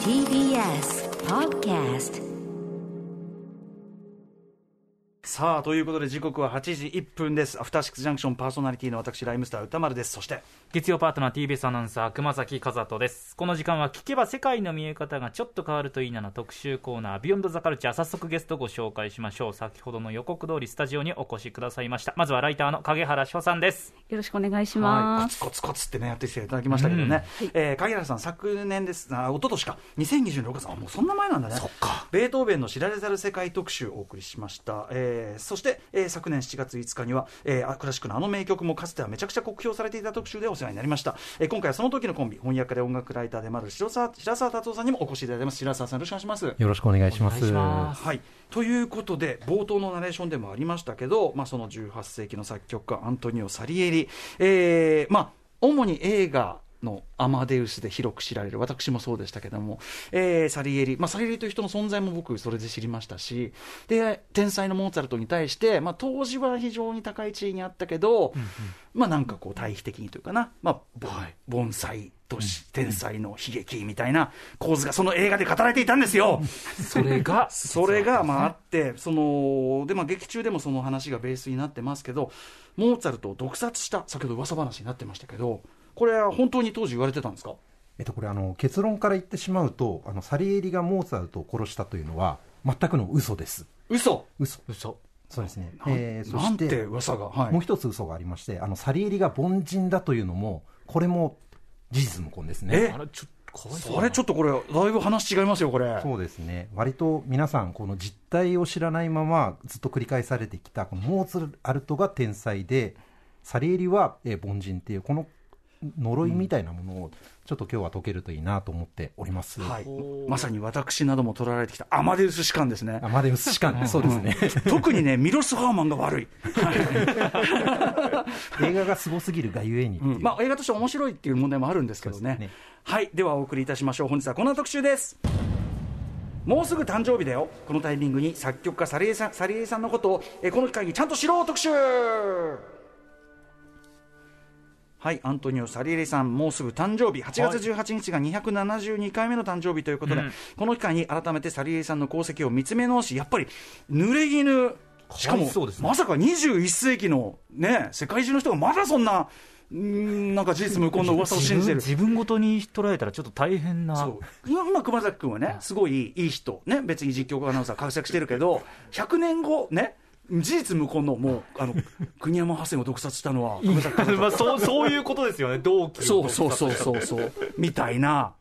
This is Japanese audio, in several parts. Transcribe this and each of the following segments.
TBS Podcast さあということで時刻は8時1分です。アフターシックスジャンクションパーソナリティの私ライムスター歌丸です。そして月曜パートナー TBS アナウンサー熊崎和人です。この時間は聞けば世界の見え方がちょっと変わるといいなの特集コーナービヨンドザカルチャー早速ゲストをご紹介しましょう。先ほどの予告通りスタジオにお越しくださいました。まずはライターの影原翔さんです。よろしくお願いしはい、コます。ツコツコツってねやってきていただきましたけどね、うん。えー影原さん昨年ですあ一昨年か。2026年あもうそんな前なんだね。ベートーベンの知られざる世界特集をお送りしました、えーそして、えー昨年7月5日には、えーあクラシックのあの名曲もかつてはめちゃくちゃ酷評されていた特集でお世話になりました、えー今回はその時のコンビ翻訳家で音楽ライターでもある白沢白沢達夫さんにもお越しいただいてます。白沢さんよろしくお願いします。よろしくお願いします。お願いします。はい、ということで冒頭のナレーションでもありましたけど、まあ、その18世紀の作曲家アントニオ・サリエリ、えーまあ、主に映画のアマデウスで広く知られる。私もそうでしたけども、えーサリエリ、まあ、サリエリという人の存在も僕それで知りましたし。で天才のモーツァルトに対して、まあ、当時は非常に高い地位にあったけど、まあ、なんかこう対比的にというかな、まあ、ぼ盆栽とし天才の悲劇みたいな構図がその映画で語られていたんですよ。それが それがまああって、そのでまあ、劇中でもその話がベースになってますけど、モーツァルトを毒殺した、先ほど噂話になってましたけど、これは本当に当時言われてたんですか？えっと、これあの、結論から言ってしまうと、あのサリエリがモーツァルトを殺したというのは、全くの嘘です。嘘？嘘。嘘。そうですね。なんえーそなんしてて、噂が、はい。もう一つ嘘がありまして、あのサリエリが凡人だというのも、これも事実無根ですね。え？あれちょそれちょっとこれ、だいぶ話違いますよ、これ。そうですね、割と皆さん、この実態を知らないままずっと繰り返されてきた、このモーツァルトが天才で、サリエリは、えー凡人っていう、この呪いみたいなものを、ちょっと今日は解けるといいなと思っております。はい、まさに私なども取られてきたアマデウス士官ですね。アマデウス士官、そうですね。特にね、ミロス・ハーマンが悪い、映画がすごすぎるがゆえにう、まあ、映画として面白いっていう問題もあるんですけどね。ね。はい。ではお送りいたしましょう。本日はこの特集です。もうすぐ誕生日だよ。このタイミングに作曲家サリエさんサリエさんのことをえーこの機会にちゃんと知ろう特集はい、アントニオ・サリエリさん、もうすぐ誕生日、8月18日が272回目の誕生日ということで、うん。この機会に改めてサリエリさんの功績を見つめ直し、やっぱり濡れ衣、しかもねまさか21世紀の、ね、世界中の人がまだそんな、なんか事実無根の 噂を信じてる。自分ごとに捉えたらちょっと大変な。今熊崎君はね、すごいいい人、ね、別に実況アナウンサー活躍してるけど、100年後、ね、事実無根の、もう、あの、国山ハセンを毒殺したのは、まあそうそういうことですよね同期そうそうそうそうそう、みたいな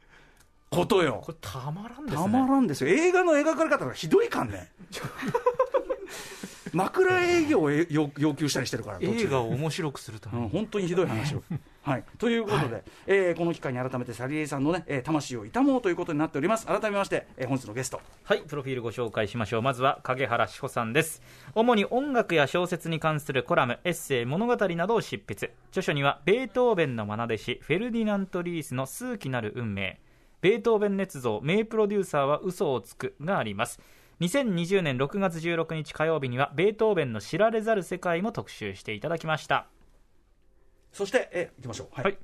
ことよこ。れたまらんですねたまらんですよ。映画の描かれ方がひどいかんね。枕営業を要要求したりしてるから、映画を面白くするためうん、に本当にひどい話を。はい、ということで、えーこの機会に改めてサリエさんの、ねえー魂を悼もうということになっております。改めまして、えー本日のゲスト、はい、プロフィールご紹介しましょう。まずは影原志保さんです。主に音楽や小説に関するコラム、エッセイ、物語などを執筆。著書には、ベートーベンの愛弟子、フェルディナント・リースの数奇なる運命、ベートーベン捏造、名プロデューサーは嘘をつくがあります。2020年6月16日火曜日には、ベートーベンの知られざる世界も特集していただきました。そして、え、いきましょう。はい。はい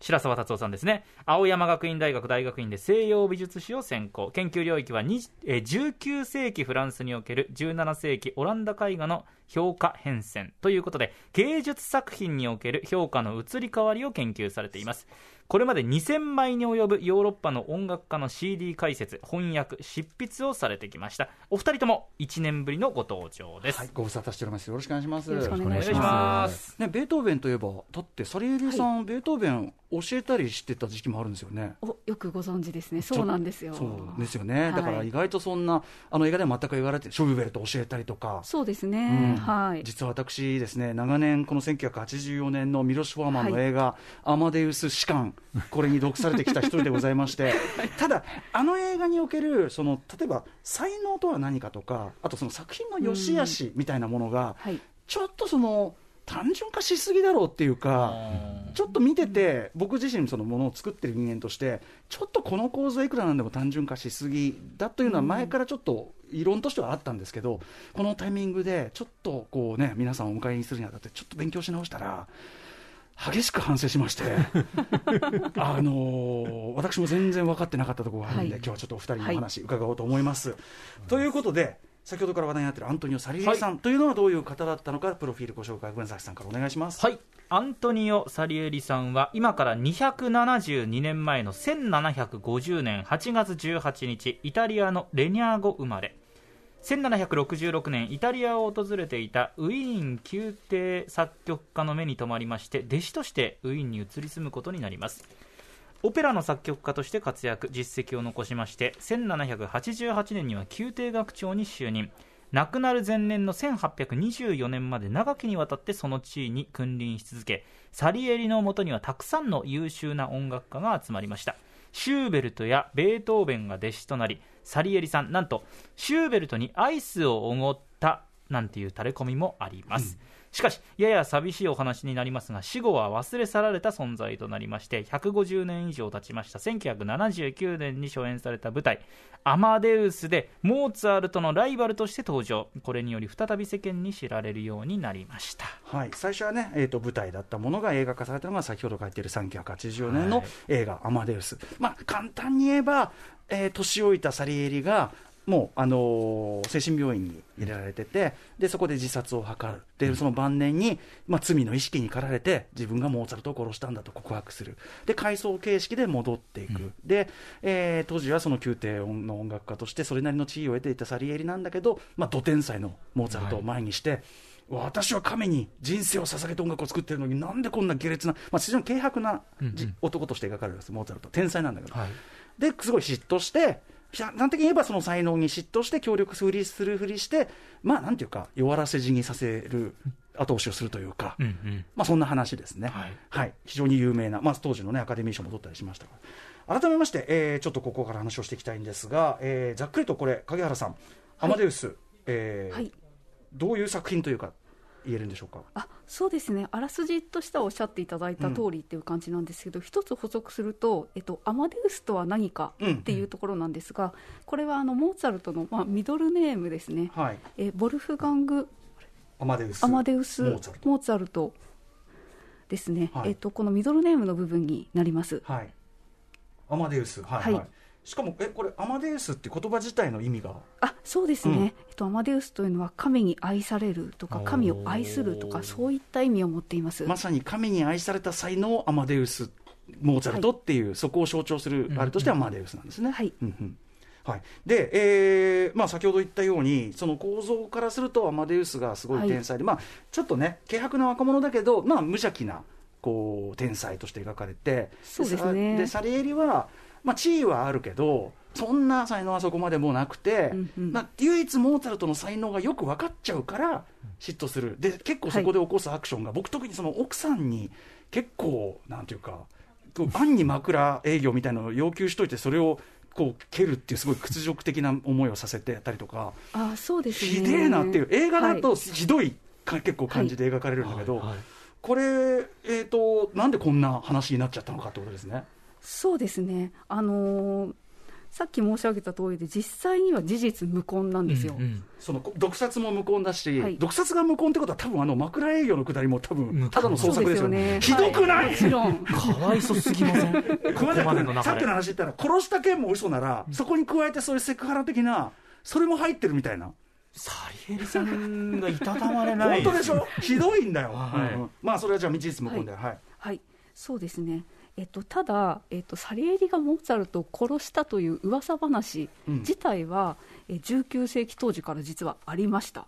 白澤達夫さんですね青山学院大学大学院で西洋美術史を専攻研究領域はにえー19世紀フランスにおける17世紀オランダ絵画の評価変遷ということで芸術作品における評価の移り変わりを研究されていますこれまで2000枚に及ぶヨーロッパの音楽家の CD 解説翻訳執筆をされてきましたお二人とも1年ぶりのご登場です、はい、ご無沙汰しております。よろしくお願いします。よろしくお願いしますね、ベートーベンといえば、だってサリエリさん、ベートーベン教えたりしてた時期もあるんですよね。およくご存知ですね。そうなんですよ。そうですよね、だからはい意外とそんな、あの映画では全く言われて、ショビュベルト教えたりとか、そうですね。うんはい。実は私ですね、長年、この1984年のミロシュ・フォーマンの映画、アマデウス士官、これに毒されてきた一人でございまして、ただ、あの映画における、その例えば才能とは何かとか、あとその作品の良し悪しみたいなものが、はい。ちょっとその、単純化しすぎだろうっていうか、ちょっと見てて、僕自身、そのものを作ってる人間として、ちょっとこの構図はいくらなんでも単純化しすぎだというのは、前からちょっと異論としてはあったんですけど、このタイミングで、ちょっとこうね、皆さんをお迎えにするにあたって、ちょっと勉強し直したら、激しく反省しまして、あのー私も全然分かってなかったところがあるんで、はい。今日はちょっとお二人にお話伺おうと思います。ということで、先ほどから話題になっているアントニオ・サリエリさんというのはどういう方だったのか、プロフィールご紹介、文崎さんからお願いします。はい、アントニオ・サリエリさんは今から272年前の1750年8月18日イタリアのレニャーゴ生まれ1766年イタリアを訪れていたウィーン宮廷作曲家の目に留まりまして弟子としてウィーンに移り住むことになります。オペラの作曲家として活躍実績を残しまして1788年には宮廷楽長に就任。亡くなる前年の1824年まで長きにわたってその地位に君臨し続けサリエリのもとにはたくさんの優秀な音楽家が集まりました。シューベルトやベートーベンが弟子となりサリエリさん。なんとシューベルトにアイスをおごったなんていう垂れ込みもあります、しかしやや寂しいお話になりますが死後は忘れ去られた存在となりまして150年以上経ちました。1979年に初演された舞台「アマデウス」でモーツァルトのライバルとして登場。これにより再び世間に知られるようになりました。はい、最初はね、えー、と舞台だったものが映画化されたのが先ほど書いている1980年の映画「アマデウス」まあ簡単に言えば、えー年老いたサリエリがもう、あのー精神病院に入れられててでそこで自殺を図るでその晩年に、まあ、罪の意識に駆られて自分がモーツァルトを殺したんだと告白する。で回想形式で戻っていく、で、えー当時はその宮廷音の音楽家としてそれなりの地位を得ていたサリエリなんだけど、まあ、ド天才のモーツァルトを前にして、私は神に人生を捧げて音楽を作ってるのになんでこんな下劣な、まあ、非常に軽薄なじ、男として描かれるんですモーツァルト。天才なんだけど、ですごい嫉妬して端的に言えばその才能に嫉妬して協力するふりするふりしてまあなんていうか弱らせ死にさせる後押しをするというか、うんうん。まあ、そんな話ですね、はい。非常に有名な、まあ、当時の、ね、アカデミー賞も取ったりしましたが改めまして、えーちょっとここから話をしていきたいんですが、えーざっくりとこれ影原さん「アマデウス」えーはい。どういう作品というか言えるんでしょうか？あそうですね。あらすじとしてはおっしゃっていただいた通りっていう感じなんですけど、一つ補足すると、えっと、アマデウスとは何かっていうところなんですが、これはあのモーツァルトの、まあ、ミドルネームですね、はい。えボルフガング・アマデウス。アマデウス・モーツァルト。モーツァルトですね、はい。えっと、このミドルネームの部分になります。はい。アマデウス。はい、はい。はいしかもえこれアマデウスって言葉自体の意味が？あそうですね、うん。えっと、アマデウスというのは神に愛されるとか神を愛するとかそういった意味を持っています。まさに神に愛された才能アマデウスモーツァルトっていう、そこを象徴するあれとしてアマデウスなんですね。はい。うんうん。はい、で、えーまあ、先ほど言ったようにその構造からするとアマデウスがすごい天才で、まあ、ちょっとね軽薄な若者だけど、まあ、無邪気なこう天才として描かれてそうですね。でサリエリは、まあ、地位はあるけどそんな才能はそこまでもなくて、うんうん。まあ、唯一モーツァルトの才能がよく分かっちゃうから嫉妬する。で結構そこで起こすアクションが、僕特にその奥さんに結構なんていうか暗に枕営業みたいなのを要求しといてそれをこう蹴るっていうすごい屈辱的な思いをさせてたりとかあそうですね。ひでえなっていう映画だとはいひどいか結構感じで描かれるんだけど、はい。はい。これ、えー、となんでこんな話になっちゃったのかってことですね。そうですね、あのーさっき申し上げた通りで、実際には事実無根なんですよ。うんうん。その毒殺も無根だし、はい。毒殺が無根ってことは、多分あの枕営業のくだりも多分ただの創作ですよね。ひどくない、はもちろん。かわいそすぎません？ここ熊田までの君さっきの話言ったら、殺した件も嘘なら、そこに加えてそういうセクハラ的な、それも入ってるみたいな、サリエリさんがいたたまれない本当でしょ、ひどいんだよ、はい。うん。うんまあそれはじゃあ、未実無根だよ、はい。はい、そうですね。えっと、ただ、えっと、サリエリがモーツァルトを殺したという噂話うん。自体は、え19世紀当時から実はありました。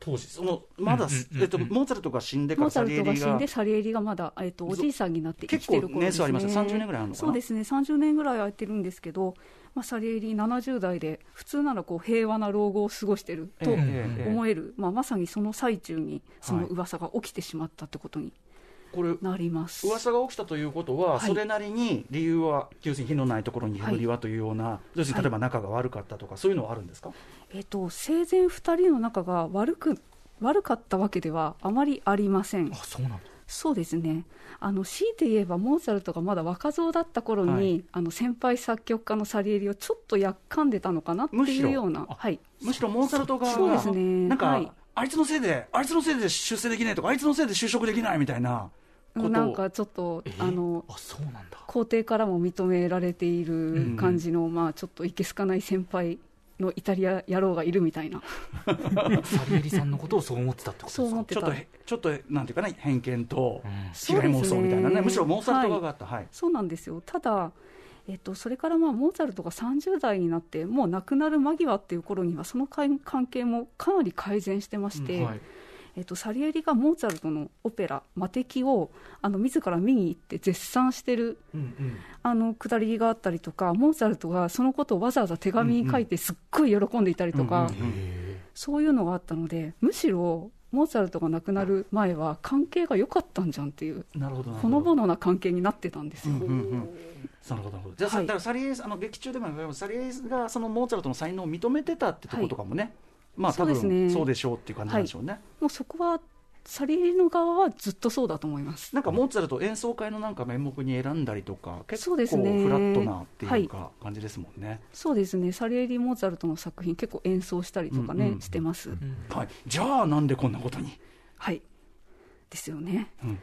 当時、そのまだ、うんうんうんうん。えっと、モーツァルトが死んでかモーツァらサリエリがルトが死んで、サリエリがまだ、えっと、おじいさんになって生きてる頃です、ね、結構年数ありますよ。30年ぐらいあるのかな？そうですね、30年ぐらい空いてるんですけど、まあ、サリエリ70代で、普通ならこう平和な老後を過ごしてるとええ。ええ思える、まあ、まさにその最中に、その噂が起きてしまったってことにこれ、なります。噂が起きたということは、はい。それなりに理由は、要するに火のないところに煙りはというような、要するに例えば仲が悪かったとか、そういうのはあるんですか、えっと、生前2人の仲が悪く悪かったわけではあまりありません。あ。そうなんだそうですね。あの強いて言えばモーツァルトがまだ若造だった頃に、はい。あの先輩作曲家のサリエリをちょっとやっかんでたのかなっていうような、はい、むしろモーツァルト側が、そうですね。なんか、はい。あいつのせいで、あいつのせいで出世できないとか、あいつのせいで就職できないみたいななんかちょっと、あのあそうなんだ。皇帝からも認められている感じの、まあ、ちょっといけすかない先輩のイタリア野郎がいるみたいな、サリエリさんのことをそう思ってたってことですか？そう思ってた。ちょっとへちょっとなんていうかな偏見とうん。違い妄想みたいなね。むしろモーツァルト側があった。はい、そうなんですよ、ただ、えっと、それからまあモーツァルトが30代になって、もう亡くなる間際っていう頃には、その関関係もかなり改善してまして、はいえっと、サリエリがモーツァルトのオペラ、魔敵をあの自ら見に行って絶賛してるうんうん。あのくだりがあったりとか、モーツァルトがそのことをわざわざ手紙に書いて、すっごい喜んでいたりとか、うんうん。うんそういうのがあったので、むしろモーツァルトが亡くなる前は、関係が良かったんじゃんっていう、なるほどなるほのぼのな関係になってたんですよ。うんうんうん。なるほどじゃあ、はい。だからサリエリあの劇中でもサリエリがそのモーツァルトの才能を認めてたってとことかもね、まあ多分そうでしょうっていう感じなんでしょうね、もうそこはサリエリの側はずっとそうだと思います。なんかモーツァルト演奏会のなんか面目に選んだりとか結構そうですね。フラットなっていうか感じですもんね、そうですね、サリエリ・モーツァルトの作品、結構演奏したりとかね、うんうんしてます。はい、じゃあなんでこんなことに、はい。ですよね。うん。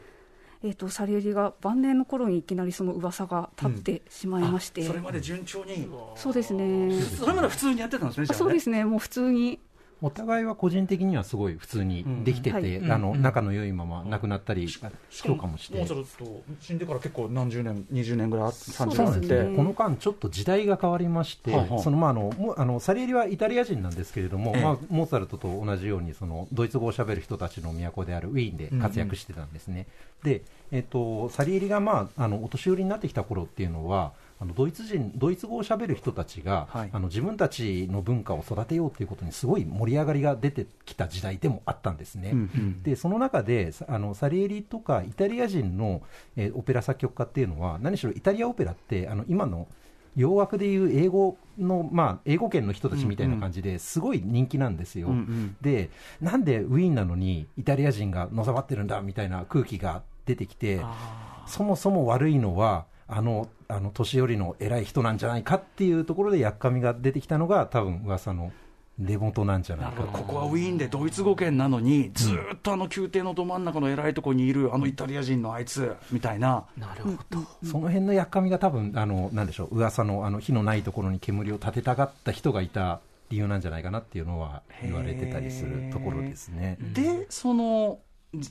えっ、と、サリエリが晩年の頃にいきなりその噂が立ってしまいまして、あそれまで順調に。そうですね。それまで普通にやってたんですねね。そうですね、もう普通に、お互いは個人的にはすごい普通にできてて、うんあのうん。仲の良いまま亡くなったり、評価もしてモーツァルト死んでから結構何十年20年ぐらい30そう年あって、ですねこの間、ちょっと時代が変わりまして、はあはあそのまああのもうあのサリエリはイタリア人なんですけれども、ええ。まあ、モーツァルトと同じようにそのドイツ語をしゃべる人たちの都であるウィーンで活躍してたんですね。でえっと、サリエリが、まあ、あのお年寄りになってきた頃っていうのはあのドイツ人ドイツ語をしゃべる人たちが、はい。あの自分たちの文化を育てようということにすごい盛り上がりが出てきた時代でもあったんですね。うんうん。でその中でさあのサリエリとかイタリア人の、えーオペラ作曲家っていうのは何しろイタリアオペラってあの今の洋楽でいう英語の、まあ、英語圏の人たちみたいな感じですごい人気なんですよ。うんうん。でなんでウィーンなのにイタリア人がのさばってるんだみたいな空気が出てきてそもそも悪いのはあのあの年寄りの偉い人なんじゃないかっていうところでやっかみが出てきたのが多分噂の出元なんじゃないか。とここはウィーンでドイツ語圏なのに、ずーっとあの宮廷のど真ん中の偉いところにいるあのイタリア人のあいつみたいな、なるほど、その辺のやっかみが多分あのなんでしょう噂のあの火のないところに煙を立てたがった人がいた理由なんじゃないかなっていうのは言われてたりするところですね。で、その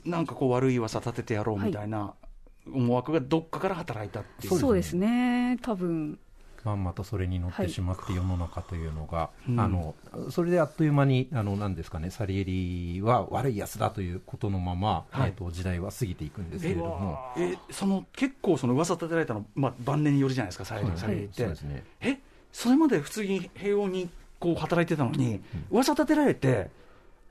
なんかこう悪い噂立ててやろうみたいな思惑がどっかから働いたっていう。そうですね、多分。まんまとそれに乗ってしまって世の中というのが、うんあのそれであっという間にあのなんですかねサリエリは悪いやつだということのまま、はい。えっと時代は過ぎていくんですけれども、えその結構その噂立てられたの、まあ、晩年によるじゃないですか、サイレン、サイレンって、そうですね。えそれまで普通に平穏にこう働いてたのに、噂立てられて、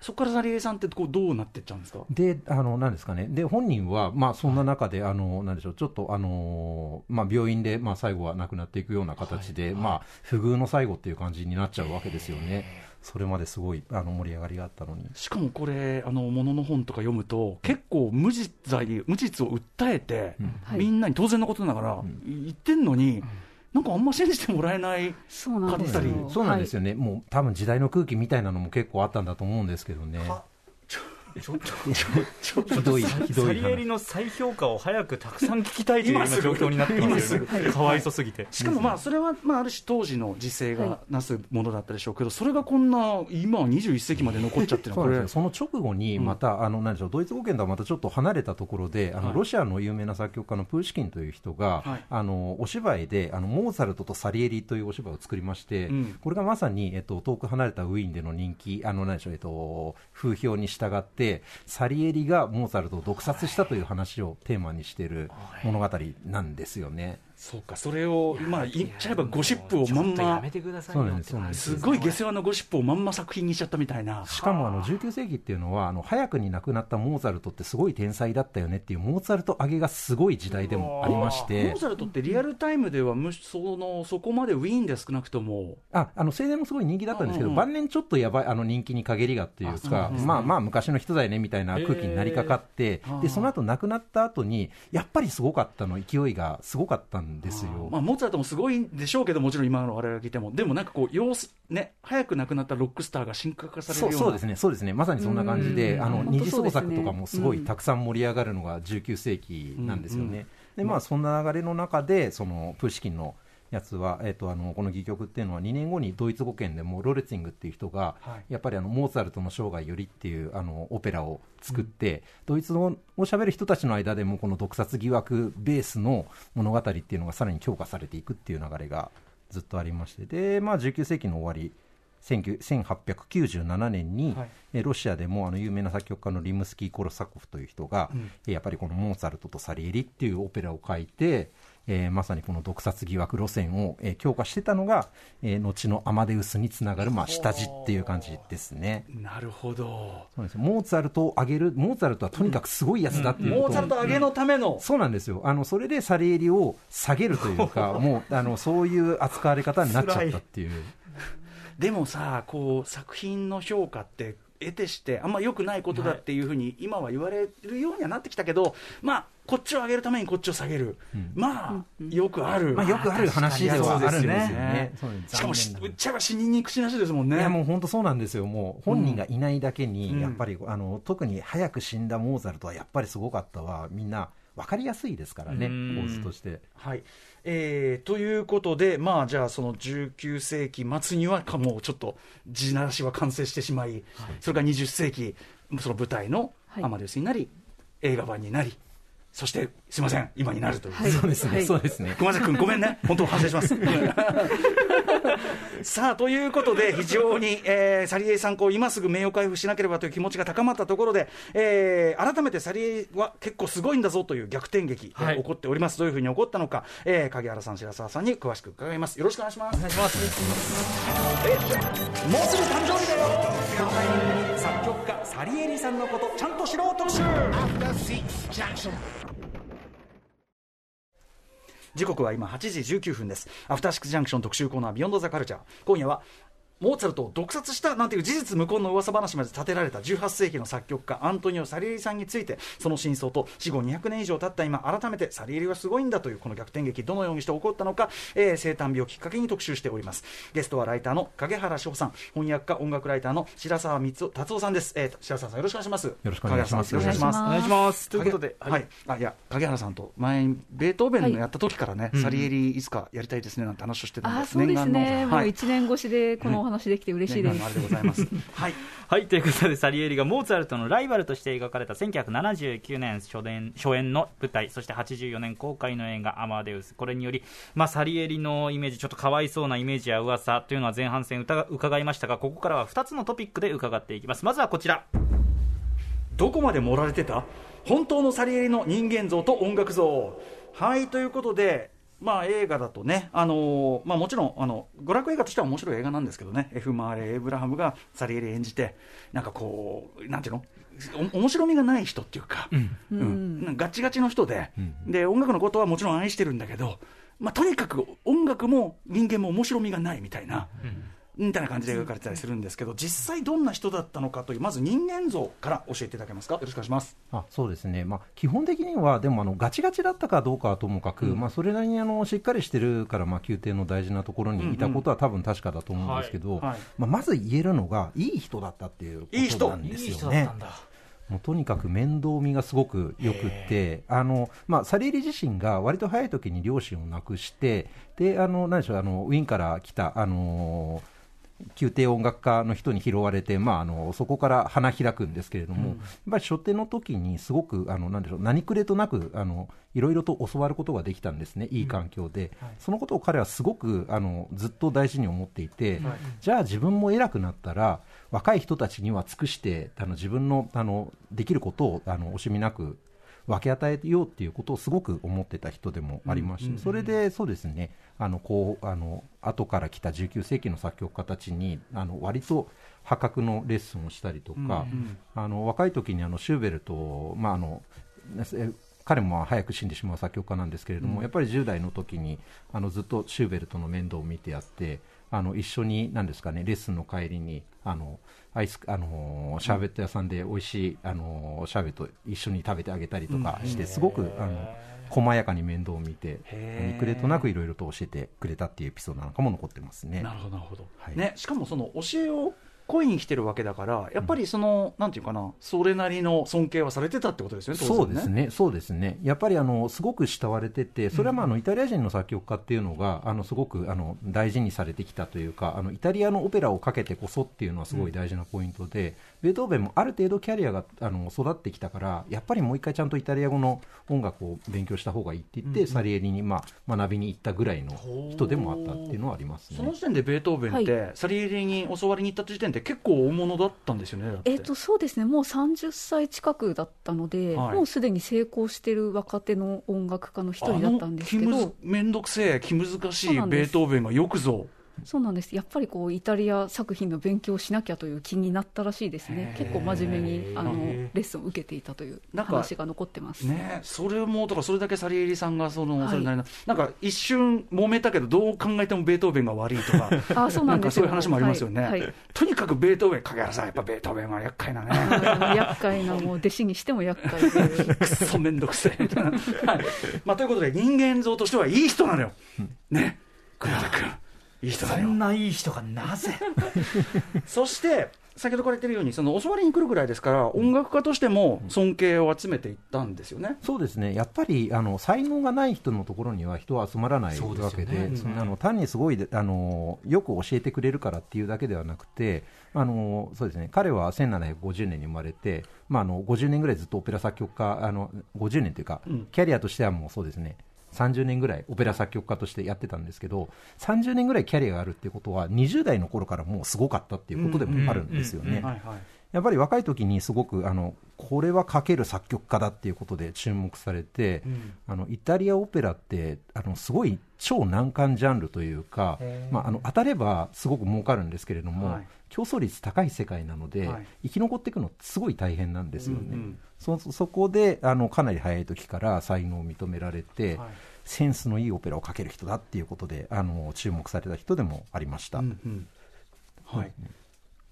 そこからサリエさんってこうどうなっていっちゃうんですか？で、あの、なんですかね。で、本人は、まあ、そんな中で、あの、なんでしょう、ちょっと、あの、まあ、病院で、まあ、最後は亡くなっていくような形で、まあ、不遇の最後っていう感じになっちゃうわけですよね。それまですごい、あの、盛り上がりがあったのに。しかもこれ、あのものの本とか読むと、結構無実罪、無実を訴えて、はい。みんなに当然のことながら言ってんのに、なんかあんま信じてもらえない、そうなんです買ったよ。そうなんですよ。よね。もう、多分時代の空気みたいなのも結構あったんだと思うんですけどね。ちょっとひどい、ひどいサリエリ話。の再評価を早くたくさん聞きたいという今状況になってますよね、かわいそすぎて。しかもまあそれは、まあ、ある種当時の時勢がなすものだったでしょうけど、それがこんな、今は21世紀まで残っちゃってるのそうなんですよ。その直後にまた、あのなんでしょうドイツ語圏とはまたちょっと離れたところで、あのはい。ロシアの有名な作曲家のプーシキンという人が、はい。あのお芝居であのモーツァルトとサリエリというお芝居を作りまして、うん。これがまさに、えっと、遠く離れたウィーンでの人気、あのなんでしょう、えっと、風評に従って、サリエリがモーツァルトを毒殺したという話をテーマにしている物語なんですよね。そうか、それを、まあ、言っちゃえばゴシップをまんまちょっとやめ、てくださいよそうなんですそうなんです。すごい下世話なゴシップをまんま作品にしちゃったみたいな。しかもあの19世紀っていうのはあの早くに亡くなったモーツァルトってすごい天才だったよねっていうモーツァルト上げがすごい時代でもありましモてーツァルトってリアルタイムではむしそのそこまでウィーンで少なくとも、ああの青年もすごい人気だったんですけど、うん。うん晩年ちょっとやばいあの人気に陰りがっていうかまあまあ昔の人だよねみたいな空気になりかかって、でその後亡くなった後にやっぱりすごかったの勢いがすごかったんんですよ。まあ、モーツァルトもすごいんでしょうけど、もちろん今の我々が聞いても、でもなんかこう、様子、ね、早く亡くなったロックスターが神格化されるような。そうそうですね、そうですね、まさにそんな感じで、うん。あの二次創作とかもすごいたくさん盛り上がるのが19世紀なんですよね。で、まあ、そんな流れの中で、そのプーシキンのやつは、えっとあのこの戯曲っていうのは2年後にドイツ語圏でもロレツィングっていう人が、はい。やっぱりあのモーツァルトの生涯よりっていうあのオペラを作って、ドイツ語を喋る人たちの間でもこの毒殺疑惑ベースの物語っていうのがさらに強化されていくっていう流れがずっとありまして。で、まあ、19世紀の終わり19 1897年に、はい。えロシアでもあの有名な作曲家のリムスキー・コロサコフという人が、うん。えやっぱりこのモーツァルトとサリエリっていうオペラを書いて、えーまさにこの毒殺疑惑路線を、えー強化してたのが、えー後のアマデウスにつながる、まあ、下地っていう感じですね。なるほど。そうですモーツァルトを上げる、モーツァルトはとにかくすごいやつだっていうことを、モーツァルト上げのための、そうなんですよあのそれでサリエリを下げるというか、もうあのそういう扱われ方になっちゃったっていう。でもさ、こう、作品の評価って、得てして、あんま良くないことだってい。うふうに、今は言われるようにはなってきたけど、まあ、こっちを上げるためにこっちを下げる。まあ、よくある。まあ、よくある話ではあるんですよね。そうしかもし、うっちゃえば死人に口なしですもんね。いやもう本当そうなんですよ、もう本人がいないだけに、うん。やっぱりあの特に早く死んだモーツァルトはやっぱりすごかったわ、みんな分かりやすいですからね、うん。構図として。はい。えーということで、まあ、じゃあ、その19世紀末にはか、もうちょっと地ならしは完成してしまい、それから20世紀、その舞台のはい。アマデウスになり、映画版になり、そして、すいません、今になるという。はいそうですね、はいそうですね。熊崎君、ごめんね、本当、反省します。さあということで、非常に、えーサリエリさん、こう今すぐ名誉回復しなければという気持ちが高まったところで、えー改めてサリエリは結構すごいんだぞという逆転劇、えーはい起こっております、どういうふうに起こったのか、えー影原さん、白澤さんに詳しく伺います。よろしくお願いします。お願いします。もうすぐ誕生日だよ。作曲家サリエリさんのことちゃんと知ろう特集。時刻は今8時19分です。アフターシックスジャンクション特集コーナービヨンドザカルチャー今夜はモーツァルトを毒殺したなんていう事実無根の噂話まで立てられた18世紀の作曲家アントニオ・サリエリさんについてその真相と死後200年以上経った今改めてサリエリはすごいんだというこの逆転劇どのようにして起こったのか、えー生誕日をきっかけに特集しております。ゲストはライターの影原翔さん翻訳家音楽ライターの白澤光夫達夫さんです、えー、白澤さんよろしくお願いします。よろしくお願いします。よろしくお願いします。お願いします。ということで、はい、あいや影原さんと前にベートーベンのやった時からね、サリエリいつかやりたいですねなんて話をしてたんであそうですね、もうはい、1年越しでこのお話できて嬉しいです。念願のあれでございます はいはい、ということで、サリエリがモーツァルトのライバルとして描かれた1979年初演初演の舞台、そして84年公開の映画、アマデウス、これにより、まあ、サリエリのイメージ、ちょっとかわいそうなイメージや噂というのは前半戦疑伺いましたが、ここからは2つのトピックで伺っていきます。まずはこちら。どこまで盛られてた？本当のサリエリの人間像と音楽像はいということでまあ映画だとね、あのーまあ、もちろんあの娯楽映画としては面白い映画なんですけどね、F. マーレー・エイブラハムがサリエリ演じて、なんかこう、なんていうの、お面白みがない人っていうか、うん。なんかガチガチの人で、で、音楽のことはもちろん愛してるんだけど、まあ、とにかく音楽も人間も面白みがないみたいな。みたいな感じで描かれてたりするんですけど、実際どんな人だったのかという、まず人間像から教えていただけますか、よろしくお願いします。あそうですね、まあ、基本的には、でもあのガチガチだったかどうかはともかく、まあ、それなりにあのしっかりしてるから、まあ、宮廷の大事なところにいたことは多分確かだと思うんですけど、まあ、まず言えるのが、いい人だったっていうことなんですよね。もうとにかく面倒見がすごくよくって、あのまあ、サリエリ自身が割と早い時に両親を亡くして、であの何でしょうあのウィーンから来た、あの宮廷音楽家の人に拾われて、まあ、あのそこから花開くんですけれども、やっぱり初手の時にすごくあのなんでしょう何くれとなくあのいろいろと教わることができたんですね、いい環境で、そのことを彼はすごくあのずっと大事に思っていて、じゃあ自分も偉くなったら、若い人たちには尽くして、あの自分のあのできることをあの惜しみなく分け与えようっていうことをすごく思ってた人でもありまして、それでそうですね、あのこうあの後から来た19世紀の作曲家たちに、あの割と破格のレッスンをしたりとか、あの若い時にあのシューベルトを、まああのえ彼もまあ早く死んでしまう作曲家なんですけれども、うん。やっぱり10代の時にあのずっとシューベルトの面倒を見てやってあの一緒に何ですかねレッスンの帰りにあのアイスあのシャーベット屋さんで美味しいあのシャーベット一緒に食べてあげたりとかして、すごくあの細やかに面倒を見てへー。見くれとなくいろいろと教えてくれたっていうエピソードなんかも残ってますね。なるほどなるほど、はい。ね、しかもその教えを恋に来てるわけだからやっぱりその、なんていうかなそれなりの尊敬はされてたってことですよね当然そうですね、そうですね、やっぱりあのすごく慕われてて、それはまああのイタリア人の作曲家っていうのが、あのすごくあの大事にされてきたというか、あのイタリアのオペラをかけてこそっていうのはすごい大事なポイントで、ベートーベンもある程度キャリアがあの育ってきたから、やっぱりもう一回ちゃんとイタリア語の音楽を勉強した方がいいって言って、サリエリにまあ学びに行ったぐらいの人でもあったっていうのはありますね。その。時点でベートーベンって、サリエリに教わりに行った時点で結構大物だったんですよねだって。えっとそうですね。もう30歳近くだったので、はい。もうすでに成功してる若手の音楽家の一人だったんですけあの気むずどめんどくせえ気難しいベートーベンがよくぞそうなんです。やっぱりこうイタリア作品の勉強をしなきゃという気になったらしいですね。結構真面目にあのレッスンを受けていたという話が残ってます。ねそれもだからそれだけサリエリさんがその、はい。それなりのなんか一瞬揉めたけどどう考えてもベートーベンが悪いとかあそうなんですよ。そういう話もありますよね、はい。はい。とにかくベートーベン影原さんやっぱベートーベンは厄介なね。厄介な もう弟子にしても厄介でくっそめんどくせえ。みたいな、はい。まあ、ということで人間像としてはいい人なのよ、ね。黒田君いい人だよ。そんないい人がなぜ？そして先ほどから言ってるようにその教わりに来るぐらいですから音楽家としても尊敬を集めていったんですよね、そうですね。やっぱりあの才能がない人のところには人は集まらないわけで、あの単にすごいであのよく教えてくれるからっていうだけではなくて、あのそうですね。彼は1750年に生まれて、まあ、あの50年ぐらいずっとオペラ作曲家、あの50年というか、うん。キャリアとしてはもうそうですね。30年ぐらいオペラ作曲家としてやってたんですけど30年ぐらいキャリアがあるっていうことは20代の頃からもうすごかったっていうことでもあるんですよね。やっぱり若い時にすごくあのこれは書ける作曲家だっていうことで注目されて、うん。あのイタリアオペラってあのすごい超難関ジャンルというか、まあ、あの当たればすごく儲かるんですけれども、はい。競争率高い世界なので、はい。生き残っていくのすごい大変なんですよね。うんうんそそこであのかなり早い時から才能を認められて、はい。センスのいいオペラを書ける人だっていうことであの注目された人でもありました。うんうん。はい。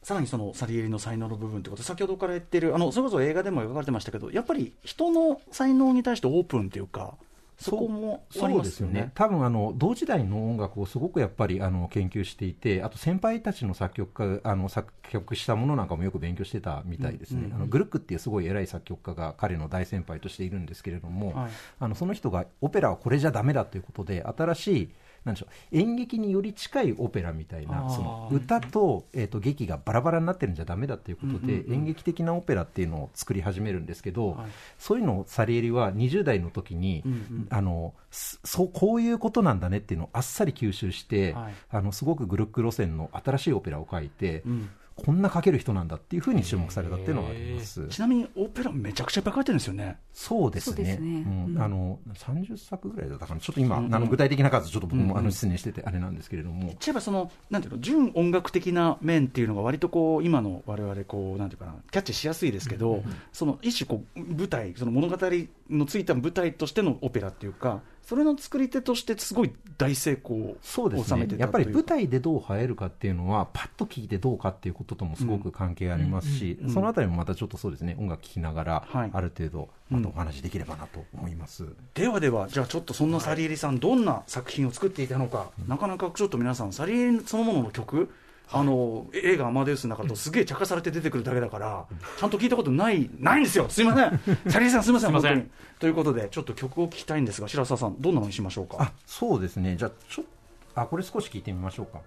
さらにそのサリエリの才能の部分ということ先ほどから言ってるあのそれこそ映画でも描かれてましたけどやっぱり人の才能に対してオープンというかそこもありますよねですよね。多分あの同時代の音楽をすごくやっぱりあの研究していて、あと先輩たちの作曲家あの作曲したものなんかもよく勉強してたみたいですね。うんうんうんあのグルックっていうすごい偉い作曲家が彼の大先輩としているんですけれども、はいあのその人がオペラはこれじゃダメだということで新しいなんでしょう。演劇により近いオペラみたいなその歌と,、えー、と劇がバラバラになってるんじゃダメだということで、演劇的なオペラっていうのを作り始めるんですけど、はい。そういうのをサリエリは20代の時に、あのすそうこういうことなんだねっていうのをあっさり吸収して、はい。あのすごくグルック路線の新しいオペラを書いて、うんこんな書ける人なんだっていうふうに注目されたっていうのはあります。ちなみにオペラめちゃくちゃいっぱい書いてるんですよねそうですね。そうですねうんうんあの30作ぐらいだったかな。ちょっと今、うんうんあの具体的な数ちょっと僕うんうんもあの失念しててあれなんですけれども。言っちゃえばそのなんていうの純音楽的な面っていうのが割とこう今の我々こうなんていうかなキャッチしやすいですけど、その一種こう舞台その物語のついた舞台としてのオペラっていうかそれの作り手としてすごい大成功をそうです収めて。たね。やっぱり舞台でどう映えるかっていうのは、パッと聞いてどうかっていうことともすごく関係ありますし、うんうんそのあたりもまたちょっとそうですね、音楽聴きながら、はい。ある程度、またお話できればなと思います。ではでは、じゃあちょっとそんなサリエリさん、どんな作品を作っていたのか、なかなかちょっと皆さん、サリエリそのものの曲、あの映画「アマデウス」の中だとすげえ茶化されて出てくるだけだから、ちゃんと聞いたことない、ないんですよ、すいません、サリエリさん、すいません、本当に。ということで、ちょっと曲を聴きたいんですが、白澤さん、どんなのにしましょうか？あそうですね、じゃあ、ちょあこれ少し聞いてみましょうか。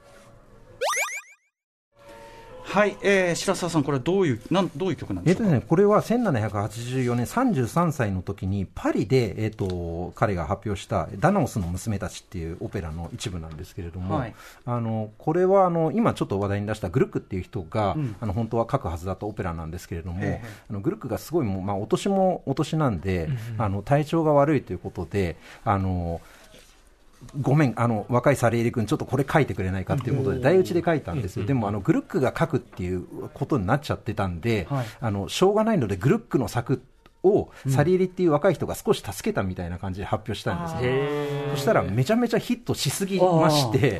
はい、えー、白澤さん、これはどういう、なんどういう曲なんでしょうか？えっとね、これは1784年33歳の時にパリで、えっと、彼が発表した「ダナオスの娘たち」っていうオペラの一部なんですけれども、はい。あのこれはあの今ちょっと話題に出したグルックっていう人が、うん。あの本当は書くはずだったオペラなんですけれども、ええ。あのグルックがすごいもう、まあ、お年もお年なんで、あの体調が悪いということであのごめん、あの若いサリエリ君、ちょっとこれ書いてくれないかっていうことで、台打ちで書いたんですよ、でもあのグルックが書くっていうことになっちゃってたんで、はい。あのしょうがないので、グルックの作をサリエリっていう若い人が少し助けたみたいな感じで発表したんですね。へそしたらめちゃめちゃヒットしすぎまして、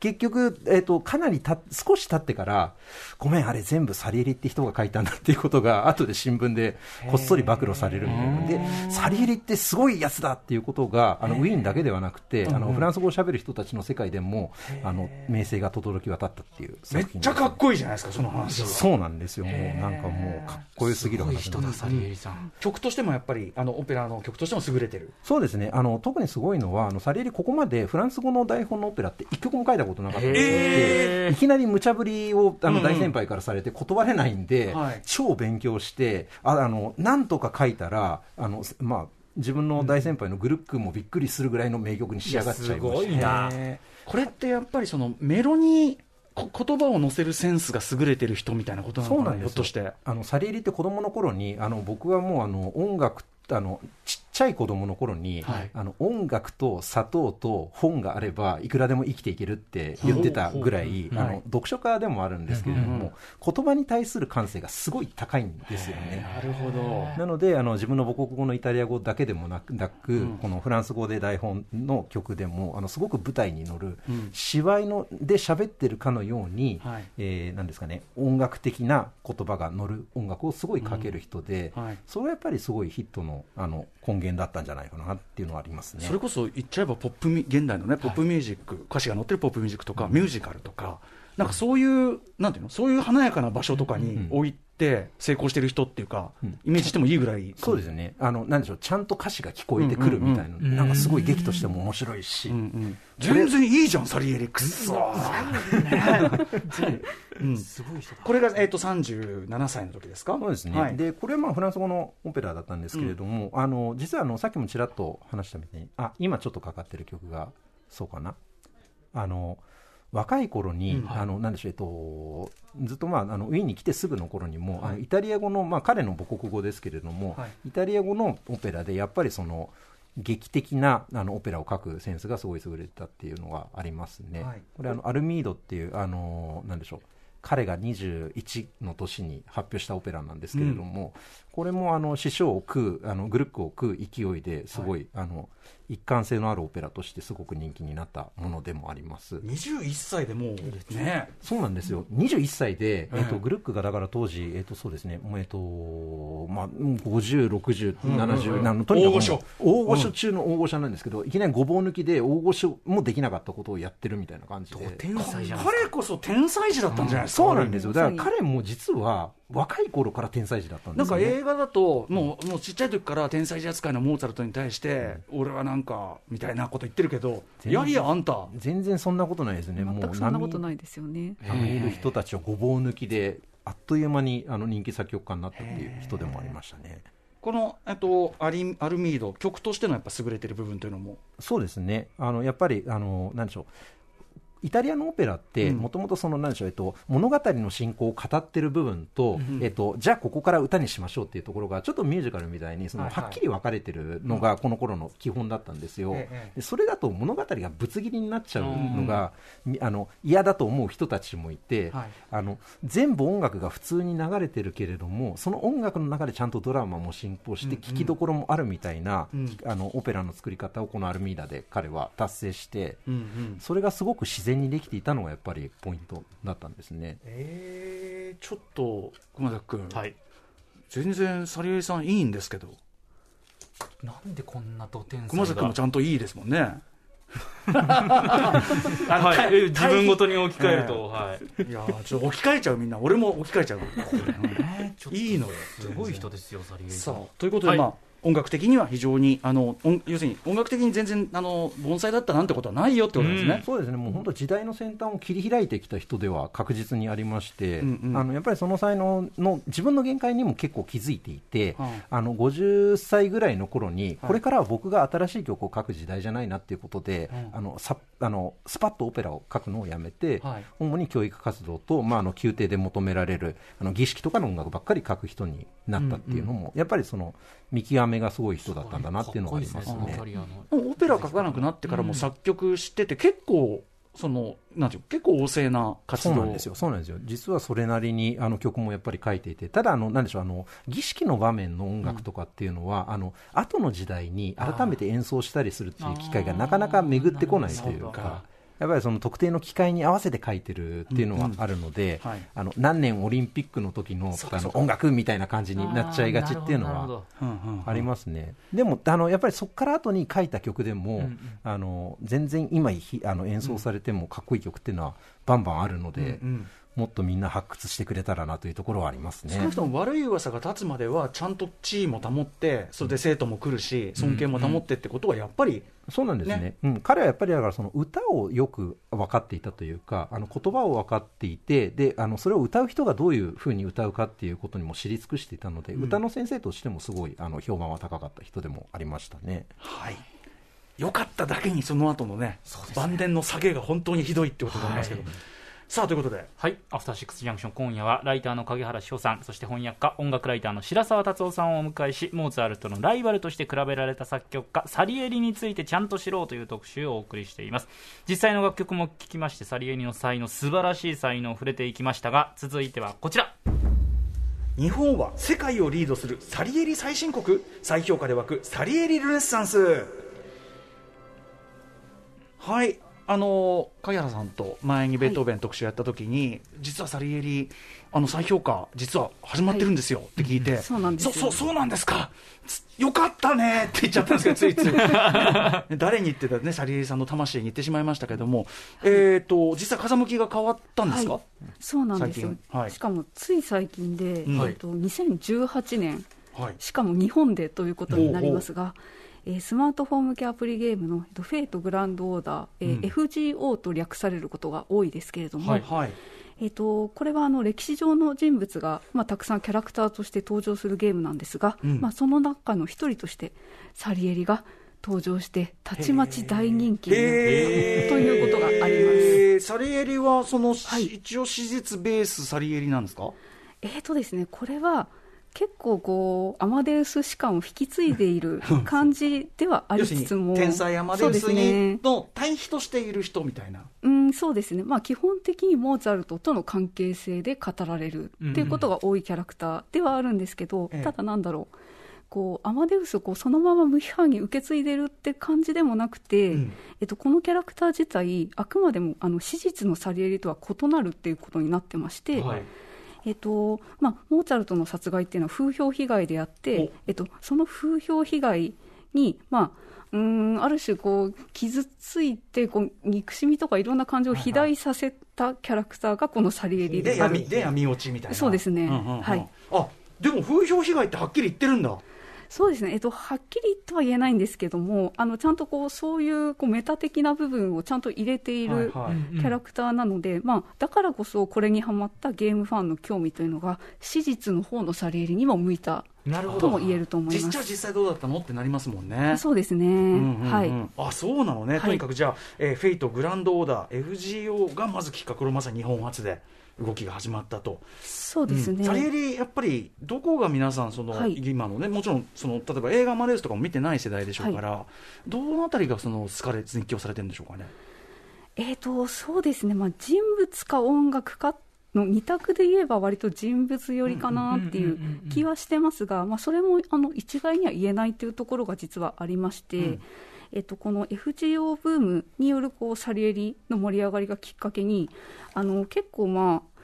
結局、えっとかなりた少し経ってから、ごめん、あれ全部サリエリって人が書いたんだっていうことが、後で新聞でこっそり暴露されるみたいな。ので、サリエリってすごいやつだっていうことが、あのウィーンだけではなくて、あのフランス語を喋る人たちの世界でも、あの名声が轟き渡ったっていうめっちゃかっこいいじゃないですかその話そうなんですよ、もうなんかもうかっこよすぎる話人だサリエリさん曲としてもやっぱりあのオペラの曲としても優れてる。そうですね。あの特にすごいのはあのサリエリここまでフランス語の台本のオペラって一曲も書いたことなかったんでいきなり無茶ぶりをあうんうん。の大先輩からされて断れないんで、はい。超勉強してああのなんとか書いたらあの、まあ、自分の大先輩のグルックもびっくりするぐらいの名曲に仕上がっちゃいましたいやすごいな。これってやっぱりそのメロにこ言葉を乗せるセンスが優れてる人みたいなことなのかなひょっとして。あのサリエリって子供の頃にあの僕はもうあの音楽あのちっちゃい子供の頃に、はい。あの音楽と砂糖と本があればいくらでも生きていけるって言ってたぐらい、あの読書家でもあるんですけれども、言葉に対する感性がすごい高いんですよね。なるほど。なのであの自分の母国語のイタリア語だけでもなくこのフランス語で台本の曲でもあのすごく舞台に乗る、うん。芝居ので喋ってるかのように、はい。えーなんですかね音楽的な言葉が乗る音楽をすごいかける人で、はい。それはやっぱりすごいヒットのあの根源だったんじゃないかなっていうのはありますね。それこそ言っちゃえばポップミ現代のねポップミュージック、歌詞が載ってるポップミュージックとか、ミュージカルとかなんかそういうなんていうの？そういう華やかな場所とかに置いて成功してる人っていうか、うん。イメージしてもいいぐらい。そうですね。あのなんでしょう？ちゃんと歌詞が聞こえてくるみたいな、ん。なんかすごい劇としても面白いし、全然いいじゃんサリエリくっそうん。すごい人だ。これが、えー、と37歳の時ですか？そうですね、はい。でこれはまあフランス語のオペラだったんですけれども、あの実はあのさっきもちらっと話したみたいにあ今ちょっとかかってる曲がそうかな。あの若い頃に、うん。あのなんでしょう、えっと、ずっと、まあ、あのウィーンに来てすぐの頃にも、はい。あのイタリア語の、まあ、彼の母国語ですけれども、はい。イタリア語のオペラでやっぱりその劇的なあのオペラを書くセンスがすごい優れてたっていうのがありますね。はい。これあのアルミードっていうあのなんでしょう彼が21の年に発表したオペラなんですけれども、これもあの師匠を食うあのグルックを食う勢いですごい、あの一貫性のあるオペラとしてすごく人気になったものでもあります。21歳でもうね。そうなんですよ、21歳で、えっとええグルックがだから当時、えっとそうですね、もうえっとまあ、うん50、60、70、なのとにかく大御所。大御所中の大御所なんですけど、いきなりごぼう抜きで大御所もできなかったことをやってるみたいな感じで。天才じゃないですか。彼こそ天才児だったんじゃないですか、そうなんですよ、だから彼も実は若い頃から天才児だったんですよ、ね。なんか映画だと、もうもうちっちゃい時から天才児扱いのモーツァルトに対して、俺はなんかみたいなこと言ってるけど、いやいや、あんた、全然そんなことないですね、もくそんなことないですよね。いる人たちをごぼう抜きで、あっという間にあの人気作曲家になったっていう人でもありましたね。この、えっと、アリアルミード、曲としてのやっぱ優れてる部分というのも、そうですね、あのやっぱり、あのなんでしょう。イタリアのオペラって、うん。もともとその、なんでしょう、えっと、物語の進行を語ってる部分と、えっと、じゃあここから歌にしましょうっていうところが、ちょっとミュージカルみたいに、その、はいはい。はっきり分かれてるのが、この頃の基本だったんですよ。それだと物語がぶつ切りになっちゃうのが、みあの嫌だと思う人たちもいて、はい。あの全部音楽が普通に流れてるけれどもその音楽の中でちゃんとドラマも進行してうん聴きどころもあるみたいな、うん。あのオペラの作り方をこのアルミーダで彼は達成してうんうん、それがすごく自然にできていたのがやっぱりポイントだったんですね。えー、ちょっと、熊崎君、はい。全然、サリエリさん、いいんですけど、なんでこんなド天熊崎君もちゃんといいですもんね。はい、え自分ごとに置き換えると、はい。いやーちょっと置き換えちゃう、みんな、俺も置き換えちゃう、いいのよ、すごい人ですよサリエリささんあということで、はい。まあ、音楽的には非常にあの音要するに音楽的に全然あの盆栽だったなんてことはないよってことですね。そうですね、もう本当、時代の先端を切り開いてきた人では確実にありまして、うんうんあのやっぱりその才能の自分の限界にも結構気づいていて、はいあの50歳ぐらいの頃に、これからは僕が新しい曲を書く時代じゃないなっていうことで、うん。あのさあのスパッとオペラを書くのをやめて、はい。主に教育活動と、まあ、あの宮廷で求められるあの儀式とかの音楽ばっかり書く人になったっていうのも、やっぱりその見極めがすごい人だったんだなっていうのがありますね。オペラ書かなくなってからも作曲してて結構そのなんていう結構旺盛な活動。そうなんですよ、そうなんですよ、実はそれなりにあの曲もやっぱり書いていて、ただあの、なんでしょうあの、儀式の場面の音楽とかっていうのは、あの後の時代に改めて演奏したりするっていう機会がなかなか巡ってこないというか。やっぱりその特定の機会に合わせて書いてるっていうのはあるので、はい。あの何年オリンピックの時のあの音楽みたいな感じになっちゃいがちっていうのはうんうんありますね、でもあのやっぱりそこから後に書いた曲でも、あの全然今ひあの演奏されてもかっこいい曲っていうのはバンバンあるので、うんもっとみんな発掘してくれたらなというところはありますね。少なく。とも悪い噂が立つまではちゃんと地位も保ってそれで生徒も来るし尊敬も保ってってことはやっぱりそうなんですね。ね。うん、彼はやっぱりだからその歌をよく分かっていたというかあの言葉を分かっていてであのそれを歌う人がどういうふうに歌うかっていうことにも知り尽くしていたので、歌の先生としてもすごいあの評判は高かった人でもありましたね。はい。良かっただけにその後のね晩年の下げが本当にひどいってことになりますけど、さあということではい、アフターシックスジャンクション、今夜はライターの影原翔さん、そして翻訳家、音楽ライターの白澤達夫さんをお迎えし、モーツァルトのライバルとして比べられた作曲家、サリエリについてちゃんと知ろうという特集をお送りしています。実際の楽曲も聴きまして、サリエリの才能、素晴らしい才能を触れていきましたが、続いてはこちら。日本は世界をリードするサリエリ最新国再評価で沸くサリエリルネッサンスはいあの影原さんと前にベートーベン特集やった時に、実はサリエリあの再評価実は始まってるんですよって聞いて、そうなんですよ。そそうそうなんですか。つよかったねって言っちゃったんですけど ついつい。誰に言ってたねサリエリさんの魂に言ってしまいましたけども、えっ、と実際風向きが変わったんですか、はい。そうなんですよ。しかもつい最近で、うん。えっと2018年はい。しかも日本でということになりますが、えースマートフォン向けアプリゲームの、えっと、フェイトグランドオーダー、えーうん。FGO と略されることが多いですけれども、はいはい。えっとこれはあの歴史上の人物が、まあ、たくさんキャラクターとして登場するゲームなんですが、うん。まあ、その中の一人としてサリエリが登場してたちまち大人気になったということがあります。サリエリはその、はい。一応史実ベースサリエリなんですか？えーとですね、これは結構こうアマデウス士官を引き継いでいる 感じではありつつも。天才アマデウスに、ね。の対比としている人みたいな。うん、そうですね、まあ、基本的にモーツァルトとの関係性で語られるっていうことが多いキャラクターではあるんですけど、ええ。ただなんだろう。こうアマデウスをこうそのまま無批判に受け継いでるって感じでもなくて、うん。えっと、このキャラクター自体あくまでもあの史実のサリエリとは異なるっていうことになってまして、はいえっとまあ、モーツァルトの殺害っていうのは風評被害であって、えっと、その風評被害に、まあ、うーんある種こう傷ついてこう憎しみとかいろんな感情を肥大させたキャラクターがこのサリエリでである闇で闇落ちみたいな。そうですね。んうんうん。はい。あでも風評被害ってはっきり言ってるんだそうですね、えっと、はっきりとは言えないんですけどもあのちゃんとこうそういうこうメタ的な部分をちゃんと入れているキャラクターなので、まあ、だからこそこれにはまったゲームファンの興味というのが史実の方のサリエリにも向いたなるほど。とも言えると思います。実際。実際どうだったの？ってなりますもんね。そうですね、うんうんうんはい、あそうなのね、はい。とにかくじゃあ、えーフェイトグランドオーダー FGO がまずきっかけこれまさに日本初で動きが始まったと、そうですね、やっぱりどこが皆さんその、はい。今のねもちろんその例えば映画マレースとかも見てない世代でしょうから、どのあたりがその好かれ熱狂されてるんでしょうかね？えーとそうですね、まあ、人物か音楽かの二択で言えば、割と人物寄りかなっていう気はしてますが、まあ、それもあの一概には言えないというところが実はありまして、うんえっと、この FGO ブームによるこうサリエリの盛り上がりがきっかけに、あの結構、まあ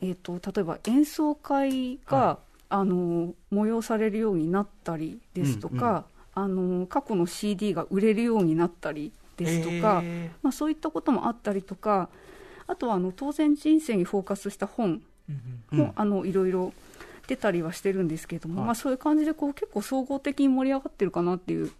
えっと、例えば演奏会が、はあの催されるようになったりですとか、あの過去の CD が売れるようになったりですとか。えまあ、そういったこともあったりとか、あとはあの当然人生にフォーカスした本ーも、あのいろいろ出たりはしてるんですけれども、はい。まあ、そういう感じでこう結構総合的に盛り上がってるかなっていう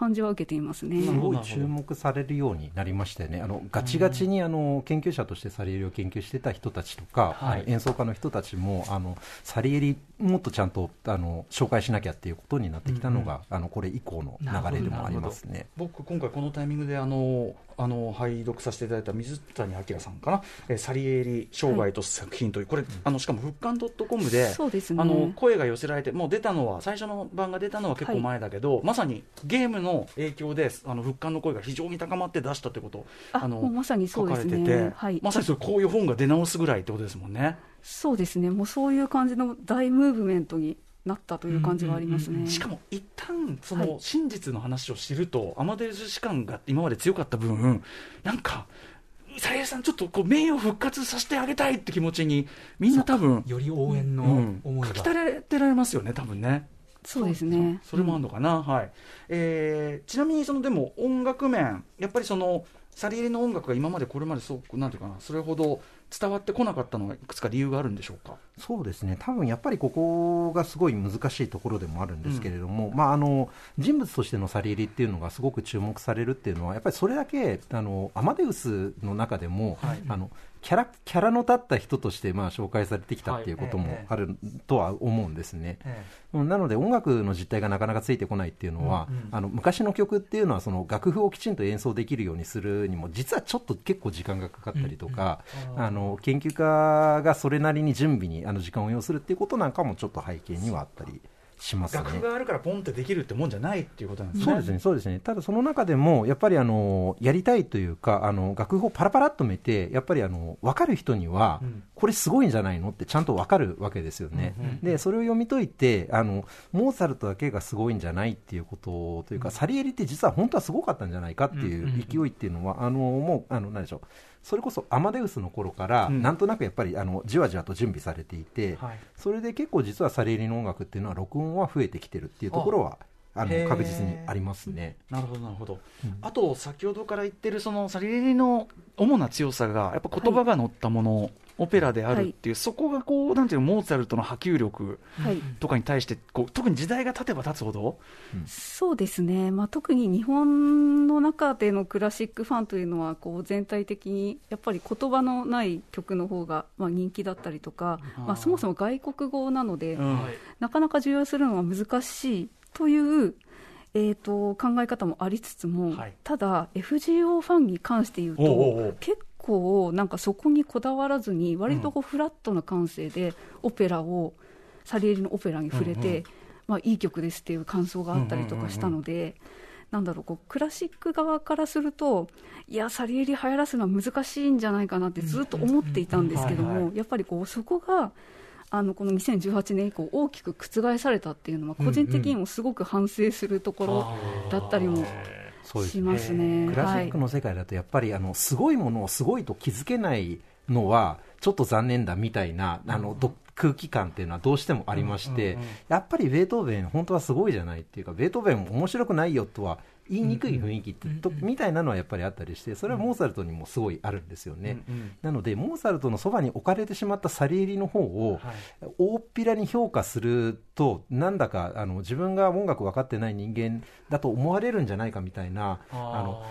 感じは受けていますね。すごい注目されるようになりましたよね、あのガチガチにあの研究者としてサリエリを研究してた人たちとか、はい。演奏家の人たちもあのサリエリ、もっとちゃんとあの紹介しなきゃっていうことになってきたのが、あのこれ以降の流れでもありますね。僕今回このタイミングであのあの拝読させていただいた水谷明さんかな、えーサリエリ生涯と作品という、これあのしかも復刊 .com で、そうですね。あの声が寄せられてもう出たのは最初の版が出たのは結構前だけど、まさにゲームの影響であの復刊の声が非常に高まって出したってことあのまさにそうですね。書かれてて、はい。まさにそれこういう本が出直すぐらいってことですもんね。そうですね。もうそういう感じの大ムーブメントになったという感じがありますね、しかも一旦そはい。の真実の話を知ると、アマデウス士官が今まで強かった分、なんか、サリエさん、ちょっとこう名誉復活させてあげたいって気持ちに、みんな多分より応援のうん思いが、書きたれてられますよね、多分ね。そうですね。それもあるのかな、はい。えーちなみにそのでも音楽面、やっぱりそのサリエリの音楽が今までこれまでそうなんていうかな、それほど伝わってこなかったのは、いくつか理由があるんでしょうか？そうですね、多分やっぱりここがすごい難しいところでもあるんですけれども、まあ、あの人物としてのサリエリっていうのがすごく注目されるっていうのは、やっぱりそれだけあのアマデウスの中でも、はい。あのキャラキャラの立った人としてまあ紹介されてきたっていうこともあるとは思うんですね。うん。なので音楽の実態がなかなかついてこないっていうのは、あの昔の曲っていうのはその楽譜をきちんと演奏できるようにするにも実はちょっと結構時間がかかったりとか、あの研究家がそれなりに準備にあの時間を要するっていうことなんかもちょっと背景にはあったりしますね。楽譜があるからポンってできるってもんじゃないっていうことなんですね。そうですね、そうですね。ただその中でも、やっぱりあの、やりたいというか、あの、楽譜をパラパラっとめて、やっぱりあの、分かる人には、これすごいんじゃないのってちゃんと分かるわけですよね。で、それを読み解いて、あの、モーツァルトだけがすごいんじゃないっていうことというか、サリエリって実は本当はすごかったんじゃないかっていう勢いっていうのは、あの、もう、あの、何でしょう。それこそアマデウスの頃から、うん。なんとなくやっぱりあのじわじわと準備されていて、はい。それで結構実はサリエリの音楽っていうのは録音は増えてきてるっていうところはあの確実にありますね。なるほどなるほど、うん。あと先ほどから言ってるそのサリエリの主な強さがやっぱ言葉が載ったもの、オペラであるっていう、そこがこうなんていうのモーツァルトの波及力はい。とかに対してこう特に時代が経てば経つほど？そうですね、まあ、特に日本の中でのクラシックファンというのはこう全体的にやっぱり言葉のない曲の方がまが人気だったりとかまあ、そもそも外国語なので、うん。なかなか重要するのは難しいという、えー、と考え方もありつつも、はい。ただ FGO ファンに関して言うとおうおうおう。結構なんかそこにこだわらずに割とこうフラットな感性でオペラをサリエリのオペラに触れて、うんうんまあ、いい曲ですっていう感想があったりとかしたので。なんだろうこうクラシック側からすると、いや、サリエリ流行らすのは難しいんじゃないかなってずっと思っていたんですけども、やっぱりこうそこがあのこの2018年以降、大きく覆されたっていうのは、個人的にもすごく反省するところだったりもしますね。クラシックの世界だとやっぱりあのすごいものをすごいと気づけないのはちょっと残念だみたいなあのど空気感っていうのはどうしてもありまして、やっぱりベートーベン本当はすごいじゃないっていうかベートーベン面白くないよとは言いにくい雰囲気ってとみたいなのはやっぱりあったりしてそれはモーツァルトにもすごいあるんですよね、なのでモーツァルトのそばに置かれてしまったサリエリの方を大っぴらに評価するとなんだかあの自分が音楽分かってない人間だと思われるんじゃないかみたいなあの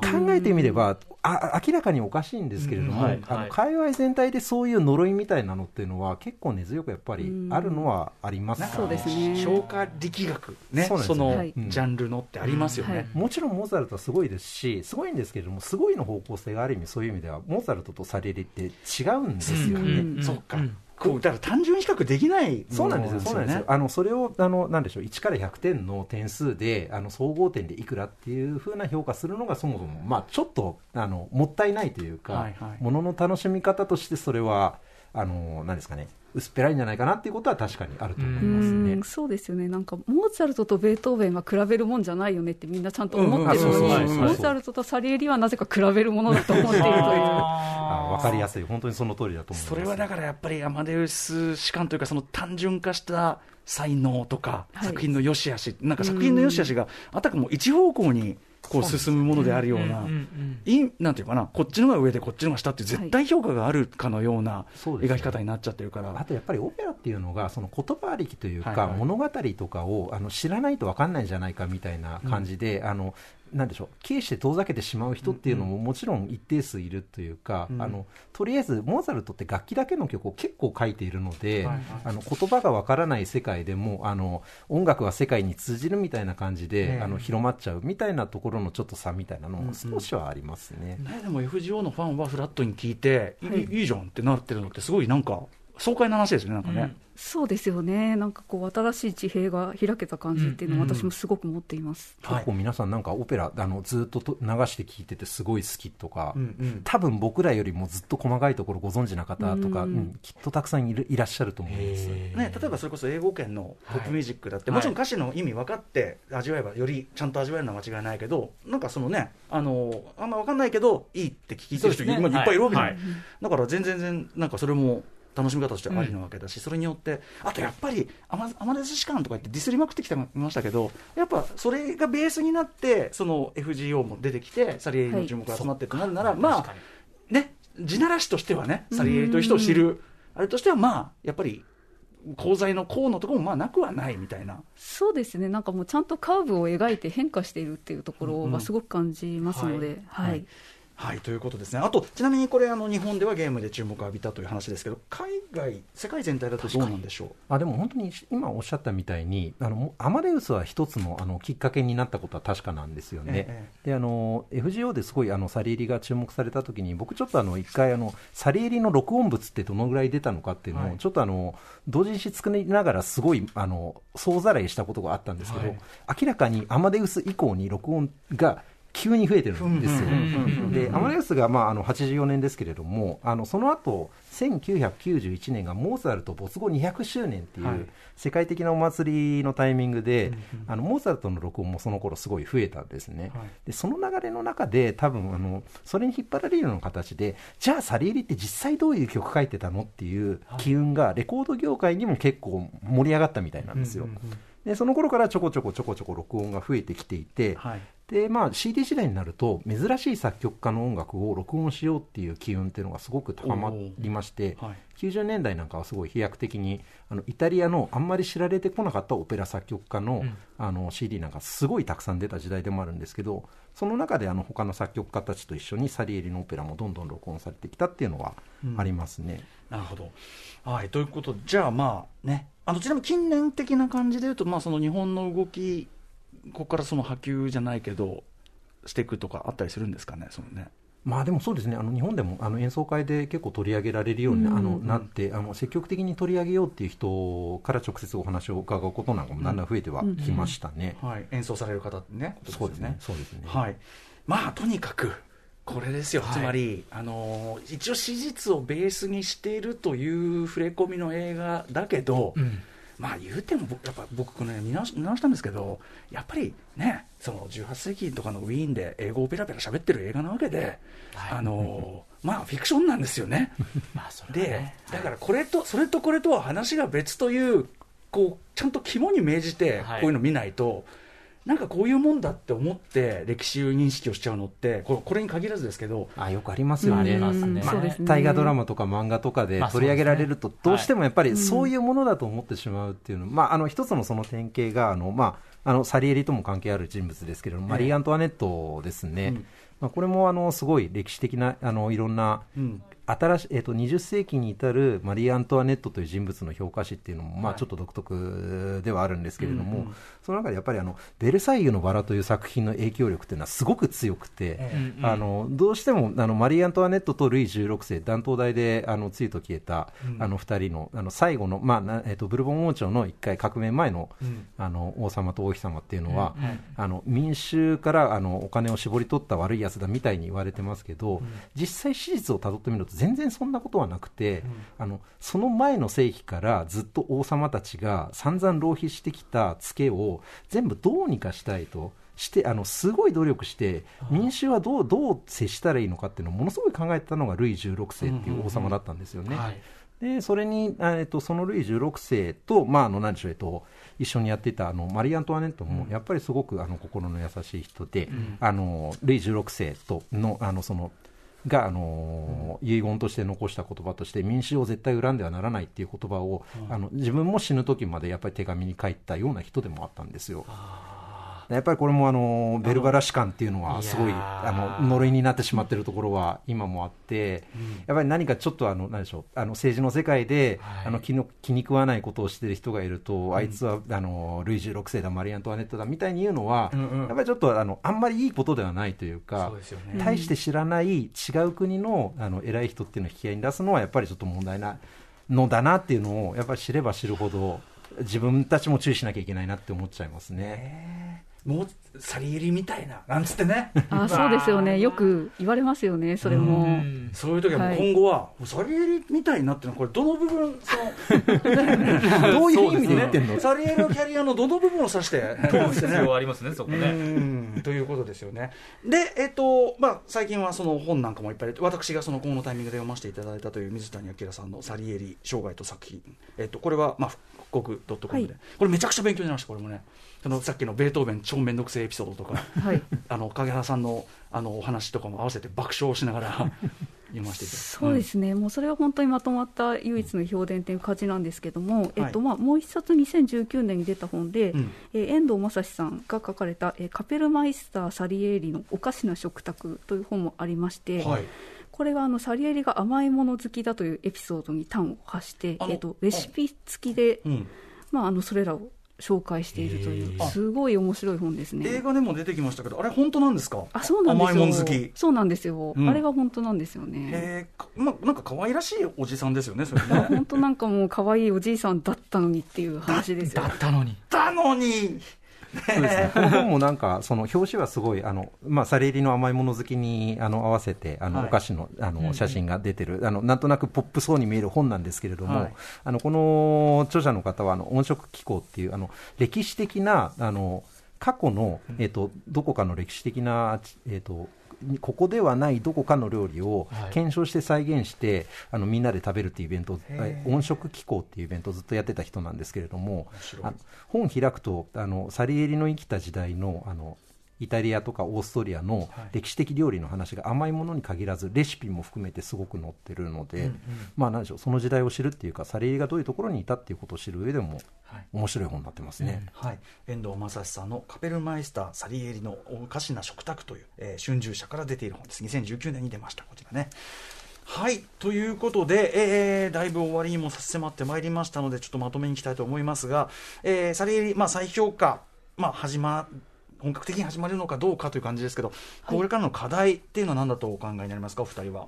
考えてみればあ明らかにおかしいんですけれども、うんはい。あのはい界隈全体でそういう呪いみたいなのっていうのは結構根強くやっぱりあるのはあります、なんかそうですね。消化力学ね。そのはい。ジャンルのってありますよね、はいもちろんモーツァルトはすごいですしすごいんですけれどもすごいの方向性がある意味そういう意味ではモーツァルトとサリエリって違うんですよね、うんそっか、う。んこうだから単純比較できないそうなんですよ、そうなんですよ。あのそれをあのなんでしょう、1から100点の点数であの総合点でいくらっていうふうな評価するのがそもそもまあちょっとあのもったいないというか、はいはい。ものの楽しみ方としてそれはあのなんですかね、薄っぺらいんじゃないかなっていうことは確かにあると思いますね。うんそうですよねなんかモーツァルトとベートーベンは比べるもんじゃないよねってみんなちゃんと思ってるのに、モーツァルトとサリエリはなぜか比べるものだと思っているという。あわかりやすい、本当にその通りだと思います。それはだからやっぱりアマデウス士官というかその単純化した才能とか、はい作品の良し悪しなんか作品の良し悪しがあたかも一方向にこう進むものであるような、うんうんいいなんていうかなこっちのが上でこっちのが下って絶対評価があるかのような描き方になっちゃってるから、あとやっぱりオペラっていうのがその言葉ありきというか、はい。はい物語とかをあの知らないと分かんないんじゃないかみたいな感じで、あのなんでしょう軽視して遠ざけてしまう人っていうのももちろん一定数いるというか、うん。あのとりあえずモーツァルトって楽器だけの曲を結構書いているので、はいはい。あの言葉が分からない世界でもあの音楽は世界に通じるみたいな感じで、ええ。あの広まっちゃうみたいなところのちょっと差みたいなのも少しはありますね。ね、でも FGO のファンはフラットに聞いて、いい。いいじゃんってなってるのってすごいなんか爽快な話ですよね、なんかね。そうですよね、なんかこう、新しい地平が開けた感じっていうのは、私もすごく持っています。結構皆さんなんかオペラあのずっとと流して聞いててすごい好きとか、うんうん。多分僕らよりもずっと細かいところご存知な方とか、うんうん。きっとたくさんいるいらっしゃると思うんです。ね、例えばそれこそ英語圏のポップミュージックだって、はい。もちろん歌詞の意味分かって味わえばよりちゃんと味わえるのは間違いないけどなんかそのねあのあんま分かんないけどいいって聞いてる人、ね。今いっぱいいるわけじゃない、はい。だから全然全然なんかそれも楽しみ方としてありなわけだし、それによってあとやっぱりアマデス士官とか言ってディスりまくってきてましたけどやっぱそれがベースになってその FGO も出てきてサリエリの注目が集まってってなるなら、まあ確かに。ね、地ならしとしてはね、サリエリという人を知る、あれとしては、まあ、やっぱり、功罪の功のところもまあなくはないみたいな。そうですね、なんかもうちゃんとカーブを描いて変化しているっていうところがすごく感じますので、はい。はいはい、ということですね。あと、ちなみにこれ、あの、日本ではゲームで注目を浴びたという話ですけど、海外、世界全体だとどうなんでしょう？あでも本当に今おっしゃったみたいにあのもアマデウスは一つのあのきっかけになったことは確かなんですよね。えであの FGO ですごいあのサリエリが注目されたときに僕ちょっとあの一回あのサリエリの録音物ってどのぐらい出たのかっていうのを、はい。ちょっとあの同時に作りながらすごいあの総ざらいしたことがあったんですけど、はい。明らかにアマデウス以降に録音が急に増えてるんですよ。でアマデウスが、まあ、あの84年ですけれどもあのその後1991年がモーツァルト没後200周年っていう、世界的なお祭りのタイミングで、あのモーツァルトの録音もその頃すごい増えたんですね、でその流れの中で多分あのそれに引っ張られるような形でじゃあサリエリって実際どういう曲書いてたのっていう機運がレコード業界にも結構盛り上がったみたいなんですよ、でその頃からちょこちょこちょこちょこ録音が増えてきていて、はい。でまあ、CD 時代になると珍しい作曲家の音楽を録音しようっていう機運っていうのがすごく高まりまして、はい。90年代なんかはすごい飛躍的にあのイタリアのあんまり知られてこなかったオペラ作曲家の,、あの CD なんかすごいたくさん出た時代でもあるんですけどその中であの他の作曲家たちと一緒にサリエリのオペラもどんどん録音されてきたっていうのはありますね。なるほど。はい、ということで、じゃあまあね、あのちなみに近年的な感じでいうと、まあ、その日本の動き、ここからその波及じゃないけど、していくとかあったりするんですかね、そのね。まあでもそうですね。あの日本でもあの演奏会で結構取り上げられるように、あのなってあの積極的に取り上げようっていう人から直接お話を伺うことなんかもだんだん増えてはきましたね。はい、演奏される方ってね、そうですね。そうですね。はい、まあとにかくこれですよ、はい。つまり、あのー一応史実をベースにしているという触れ込みの映画だけど、うんまあ言うても僕やっぱ僕ね見直し見直したんですけどやっぱりねその18世紀とかのウィーンで英語をペラペラ喋ってる映画なわけで、あのーまあフィクションなんですよね。まあそれはでねだからこれとそれとこれとは話が別というこうちゃんと肝に銘じてはい。こういうの見ないと、なんかこういうもんだって思って歴史認識をしちゃうのってこれこれに限らずですけどあよくありますよね、ますね。まあね。大河ドラマとか漫画とかでまあ取り上げられると、どうしてもやっぱりそういうものだと思ってしまうっていうの、まあ、あの一つのその典型があの、まあ、あのサリエリとも関係ある人物ですけれども、マリー・アントワネットですね、うん。まあ、これもあのすごい歴史的なあのいろんなうん。新しい、えっと20世紀に至るマリー・アントワネットという人物の評価史っていうのも、まあ、はい。ちょっと独特ではあるんですけれども、うんうんその中でやっぱりあの「ベルサイユのバラ」という作品の影響力っていうのはすごく強くて、えうんあのどうしてもあのマリー・アントワネットとルイ16世断頭台であのついと消えた、うん。あの2人のあの最後の、まあなえっとブルボン王朝の一回革命前の,、うん。あの王様と王妃様っていうのは、うん。うんあの民衆からあのお金を絞り取った悪いやつだみたいに言われてますけど、実際史実をたどってみると全然そんなことはなくて、あのその前の世紀からずっと王様たちが散々浪費してきたツケを全部どうにかしたいと。してあのすごい努力して民衆はどうどう接したらいいのかっていうのをものすごい考えてたのがルイ16世っていう王様だったんですよね。はいでそれに、あえっと、そのルイ16世と、まあ、あの何でしょう、えっと、一緒にやっていたあのマリー・アントワネットも、やっぱりすごくあの心の優しい人で、あのルイ16世とのあのそのが、あの遺言として残した言葉として民衆を絶対恨んではならないっていう言葉を、あの自分も死ぬ時までやっぱり手紙に書いたような人でもあったんですよ。やっぱりこれもあのベルバラ士官っていうのはすごいあの呪いになってしまっているところは今もあって、やっぱり何かちょっとあの何でしょうあの政治の世界で、はい。あの気の気に食わないことをしている人がいると、あいつはあのルイ16世だマリー・アントワネットだみたいに言うのは、やっぱりちょっとあのあんまりいいことではないというか大して知らない違う国のあの偉い人っていうのを引き合いに出すのはやっぱりちょっと問題なのだなっていうのをやっぱり知れば知るほど自分たちも注意しなきゃいけないなって思っちゃいますね。もうサリエリみたいななんつってね。あそうですよね。よく言われますよねそれも、うん。そういう時は今後は、サリエリみたいになってるのはこれどの部分 そのどういう意味で言ってんの？サリエリのキャリアのどの部分を指して必要ありますね、そこね。うん。ということですよね。で、えっとまあ、最近はその本なんかもいっぱい私がそのこのタイミングで読ませていただいたという水谷明さんの「サリエリ生涯と作品」えっと、これは、まあ、復刻 .com で、はい。これめちゃくちゃ勉強になりましたこれもねそのさっきのベートーベン超面倒くせえエピソードとかはい。あの影原さんのあのお話とかも合わせて爆笑しながら読ませていた。だいてそうですね、もうそれは本当にまとまった唯一の評伝という感じなんですけども、えっとまあ、もう一冊2019年に出た本で、うん。えー遠藤正史さんが書かれた、えーカペルマイスター・サリエーリのおかしな食卓という本もありまして、はい。これはあのサリエリが甘いもの好きだというエピソードに端を発して、えっとレシピ付きで、うん。まあ、あのそれらを紹介しているというすごい面白い本ですね。映画でも出てきましたけどあれ本当なんですか？あそうなんですよ。甘いもん好き。そうなんですよ、うん。あれが本当なんですよね。えまあ、なんか可愛らしいおじさんですよねそれね。本当なんかもう可愛いおじいさんだったのにっていう話ですよ。ったのに。だのにそうですね、この本もなんか、その表紙はすごい、あのまあ、サレ入りの甘いもの好きにあの合わせて、あの、はい。お菓子のあの写真が出てる、あの、なんとなくポップそうに見える本なんですけれども、はい。あのこの著者の方はあの、音色機構っていう、あの歴史的な、あの過去の、えっとどこかの歴史的な、えっとここではないどこかの料理をはい。検証して再現して、あのみんなで食べるっていうイベント音食機構っていうイベントをずっとやってた人なんですけれども本開くとあのサリエリの生きた時代のあのイタリアとかオーストリアのはい。歴史的料理の話が甘いものに限らずレシピも含めてすごく載ってるので、まあなんでしょうその時代を知るっていうかサリエリがどういうところにいたっていうことを知る上でもはい。面白い本になってますね。はい、遠藤正史さんの「カペルマイスター・サリエリのおかしな食卓」という、えー春秋社から出ている本です。2019年に出ました。こちらね。はい。ということで、えーだいぶ終わりにも差し迫ってまいりましたのでちょっとまとめにいきたいと思いますが、えーサリエリ、まあ、再評価、まあ、始ま本格的に始まるのかどうかという感じですけど、これからの課題っていうのは何だとお考えになりますか？お二人は。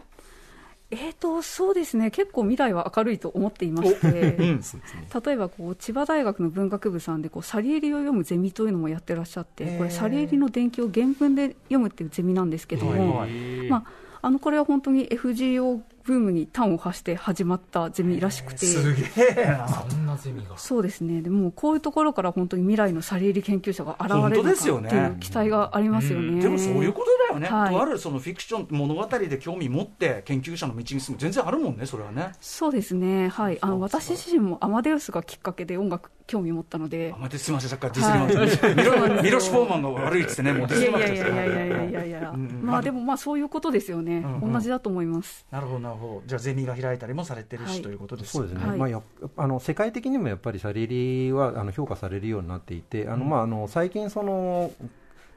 えーとそうですね。結構未来は明るいと思っていまして、例えばこう千葉大学の文学部さんでこうサリエリを読むゼミというのもやってらっしゃってこれサリエリの伝記を原文で読むっていうゼミなんですけども、はい。まあ、あのこれは本当に FGO ブームに端を発して始まったゼミらしくて。すげえな。そんなゼミが。そうですね、でもこういうところから本当に未来のサリエリ研究者が現れるっていう期待がありますよね。でもそういうことだよね、はい。とあるそのフィクション物語で興味持って研究者の道に進む全然あるもんねそれはね。そうですね、はい、あの私自身もアマデウスがきっかけで音楽興味持ったので。あ、まですみませんさっきからディスりました、ミロミロシ・フォーマンが悪いっつってねもうディスりいやいましたやいやいやいやいや。いや、うんまあでもまあそういうことですよね、うんうん。同じだと思います。なるほどなるほどじゃあゼミが開いたりもされてるし、はい。ということですそうですね、はい。まあ、やあの世界的にもやっぱりサリエリはあの評価されるようになっていて、あのまあ、あの最近その、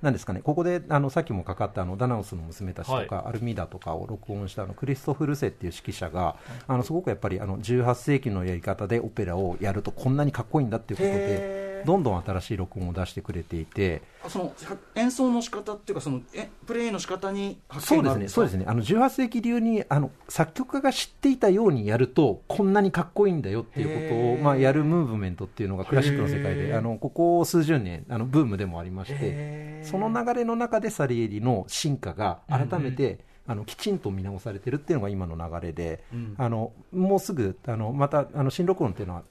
なんですかね、ここであのさっきもかかったあのダナウスの娘たちとか、アルミダとかを録音したあのクリストフ・ルセっていう指揮者が、あのすごくやっぱりあの18世紀のやり方でオペラをやるとこんなにかっこいいんだっていうことで、どんどん新しい録音を出してくれていて、あその演奏の仕方っていうかそのえプレイの仕方に発そうですね、見があるんですか？そうですね。あの18世紀流にあの作曲家が知っていたようにやるとこんなにかっこいいんだよっていうことをまあやるムーブメントっていうのがクラシックの世界であのここ数十年あのブームでもありまして、その流れの中でサリエリの進化が改めて、あのきちんと見直されてるっていうのが今の流れで、うん。あのもうすぐあのまたあの新録音っていうのは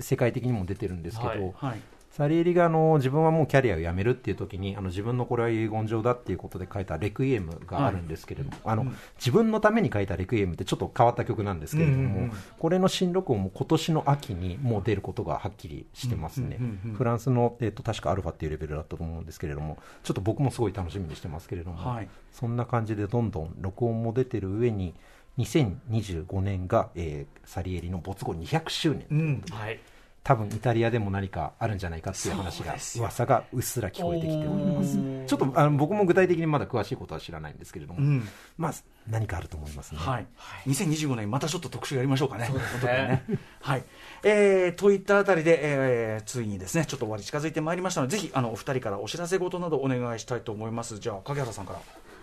世界的にも出てるんですけど、はいはいサリエリがあの自分はもうキャリアを辞めるっていう時にあの自分のこれは遺言状だっていうことで書いたレクイエムがあるんですけれども、あのうん自分のために書いたレクイエムってちょっと変わった曲なんですけれども、うんうんうん。これの新録音も今年の秋にもう出ることがはっきりしてますね、うんうんうんうん。フランスの、えっと確かアルファっていうレベルだったと思うんですけれどもちょっと僕もすごい楽しみにしてますけれども、はい。そんな感じでどんどん録音も出てる上に2025年が、えーサリエリの没後200周年うん。はい。多分イタリアでも何かあるんじゃないかっていう話が噂がうっすら聞こえてきております。ちょっとあの僕も具体的にまだ詳しいことは知らないんですけれども、うん。まあ何かあると思いますね、はい、2025年またちょっと特集やりましょうかね。そうですね。はい、えーといったあたりで、えーついにですねちょっと終わり近づいてまいりましたのでぜひあのお二人からお知らせ事などお願いしたいと思います。じゃあ影原さんから。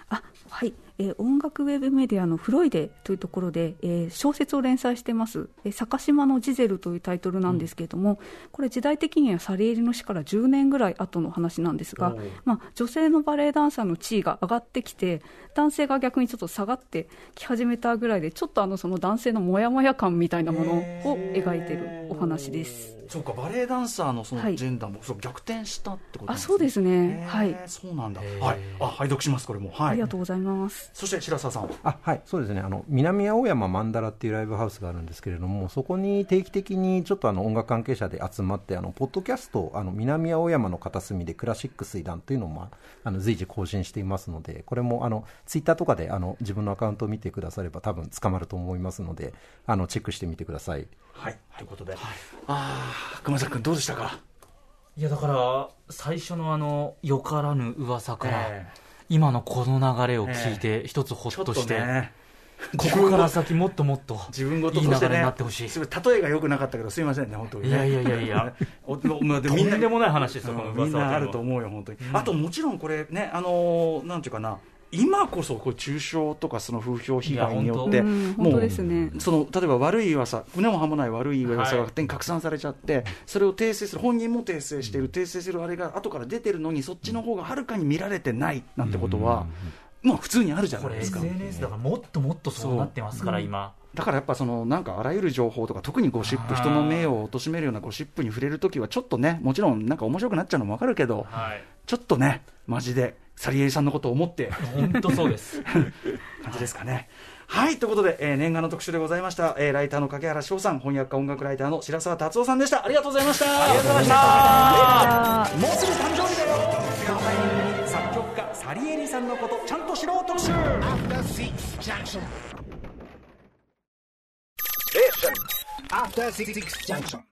あはいえー音楽ウェブメディアのフロイデというところで、えー小説を連載してます「えー坂島のジゼル」というタイトルなんですけれども、これ時代的にはサリエリの死から10年ぐらい後の話なんですが、まあ、女性のバレエダンサーの地位が上がってきて男性が逆にちょっと下がってき始めたぐらいでちょっとあのその男性のモヤモヤ感みたいなものを描いてるお話です。そうかバレエダンサーのそのはい。ジェンダーも、そう逆転したってことなんあそうですね。はい。そうなんだ、はい。あ拝読しますこれも。はい。ありがとうございます。そして白澤さんあはいそうですね。あの南青山マンダラっていうライブハウスがあるんですけれどもそこに定期的にちょっとあの音楽関係者で集まってあのポッドキャストあの南青山の片隅でクラシック水団というのを、まあ、あの随時更新していますのでこれもあのツイッターとかであの自分のアカウントを見てくだされば多分捕まると思いますのであのチェックしてみてください。はいということで、ああ熊崎君どうでしたか？いやだから最初のあのよからぬ噂から、え今のこの流れを聞いて一つほっとして、ね。ここから先もっともっと自分事いい流れとしてねになってほしい。すごい例えが良くなかったけどすいませんね本当にね。いやいやいやいや。おおまあでとみんでもない話ですよ、このうんみん噂はなあると思うよ本当に、あともちろんこれねあのーなんていうかな今こそこう中傷とかその風評被害によっていやうね。その例えば悪い噂、胸もはもない悪い噂がはい。勝手に拡散されちゃって、それを訂正する、本人も訂正している、訂正するあれが後から出てるのに、そっちの方がはるかに見られてないなんてことは、まあ普通にあるじゃないですか。SNS だからもっともっとそうなってますから、今。だからやっぱそのなんかあらゆる情報とか特にゴシップ人の名誉を貶めるようなゴシップに触れるときはちょっとねもちろんなんか面白くなっちゃうのもわかるけどはい。ちょっとねマジでサリエリさんのことを思って。本当そうです。感じですかね。はいということで、えー念願の特集でございました、えーライターの影原翔さん翻訳家音楽ライターの白澤達夫さんでした。ありがとうございました。ありがとうございました。もうすぐ誕生日だよ。作曲家サリエリさんのことちゃんと知ろう特集。After Six Junction. After Six Junction.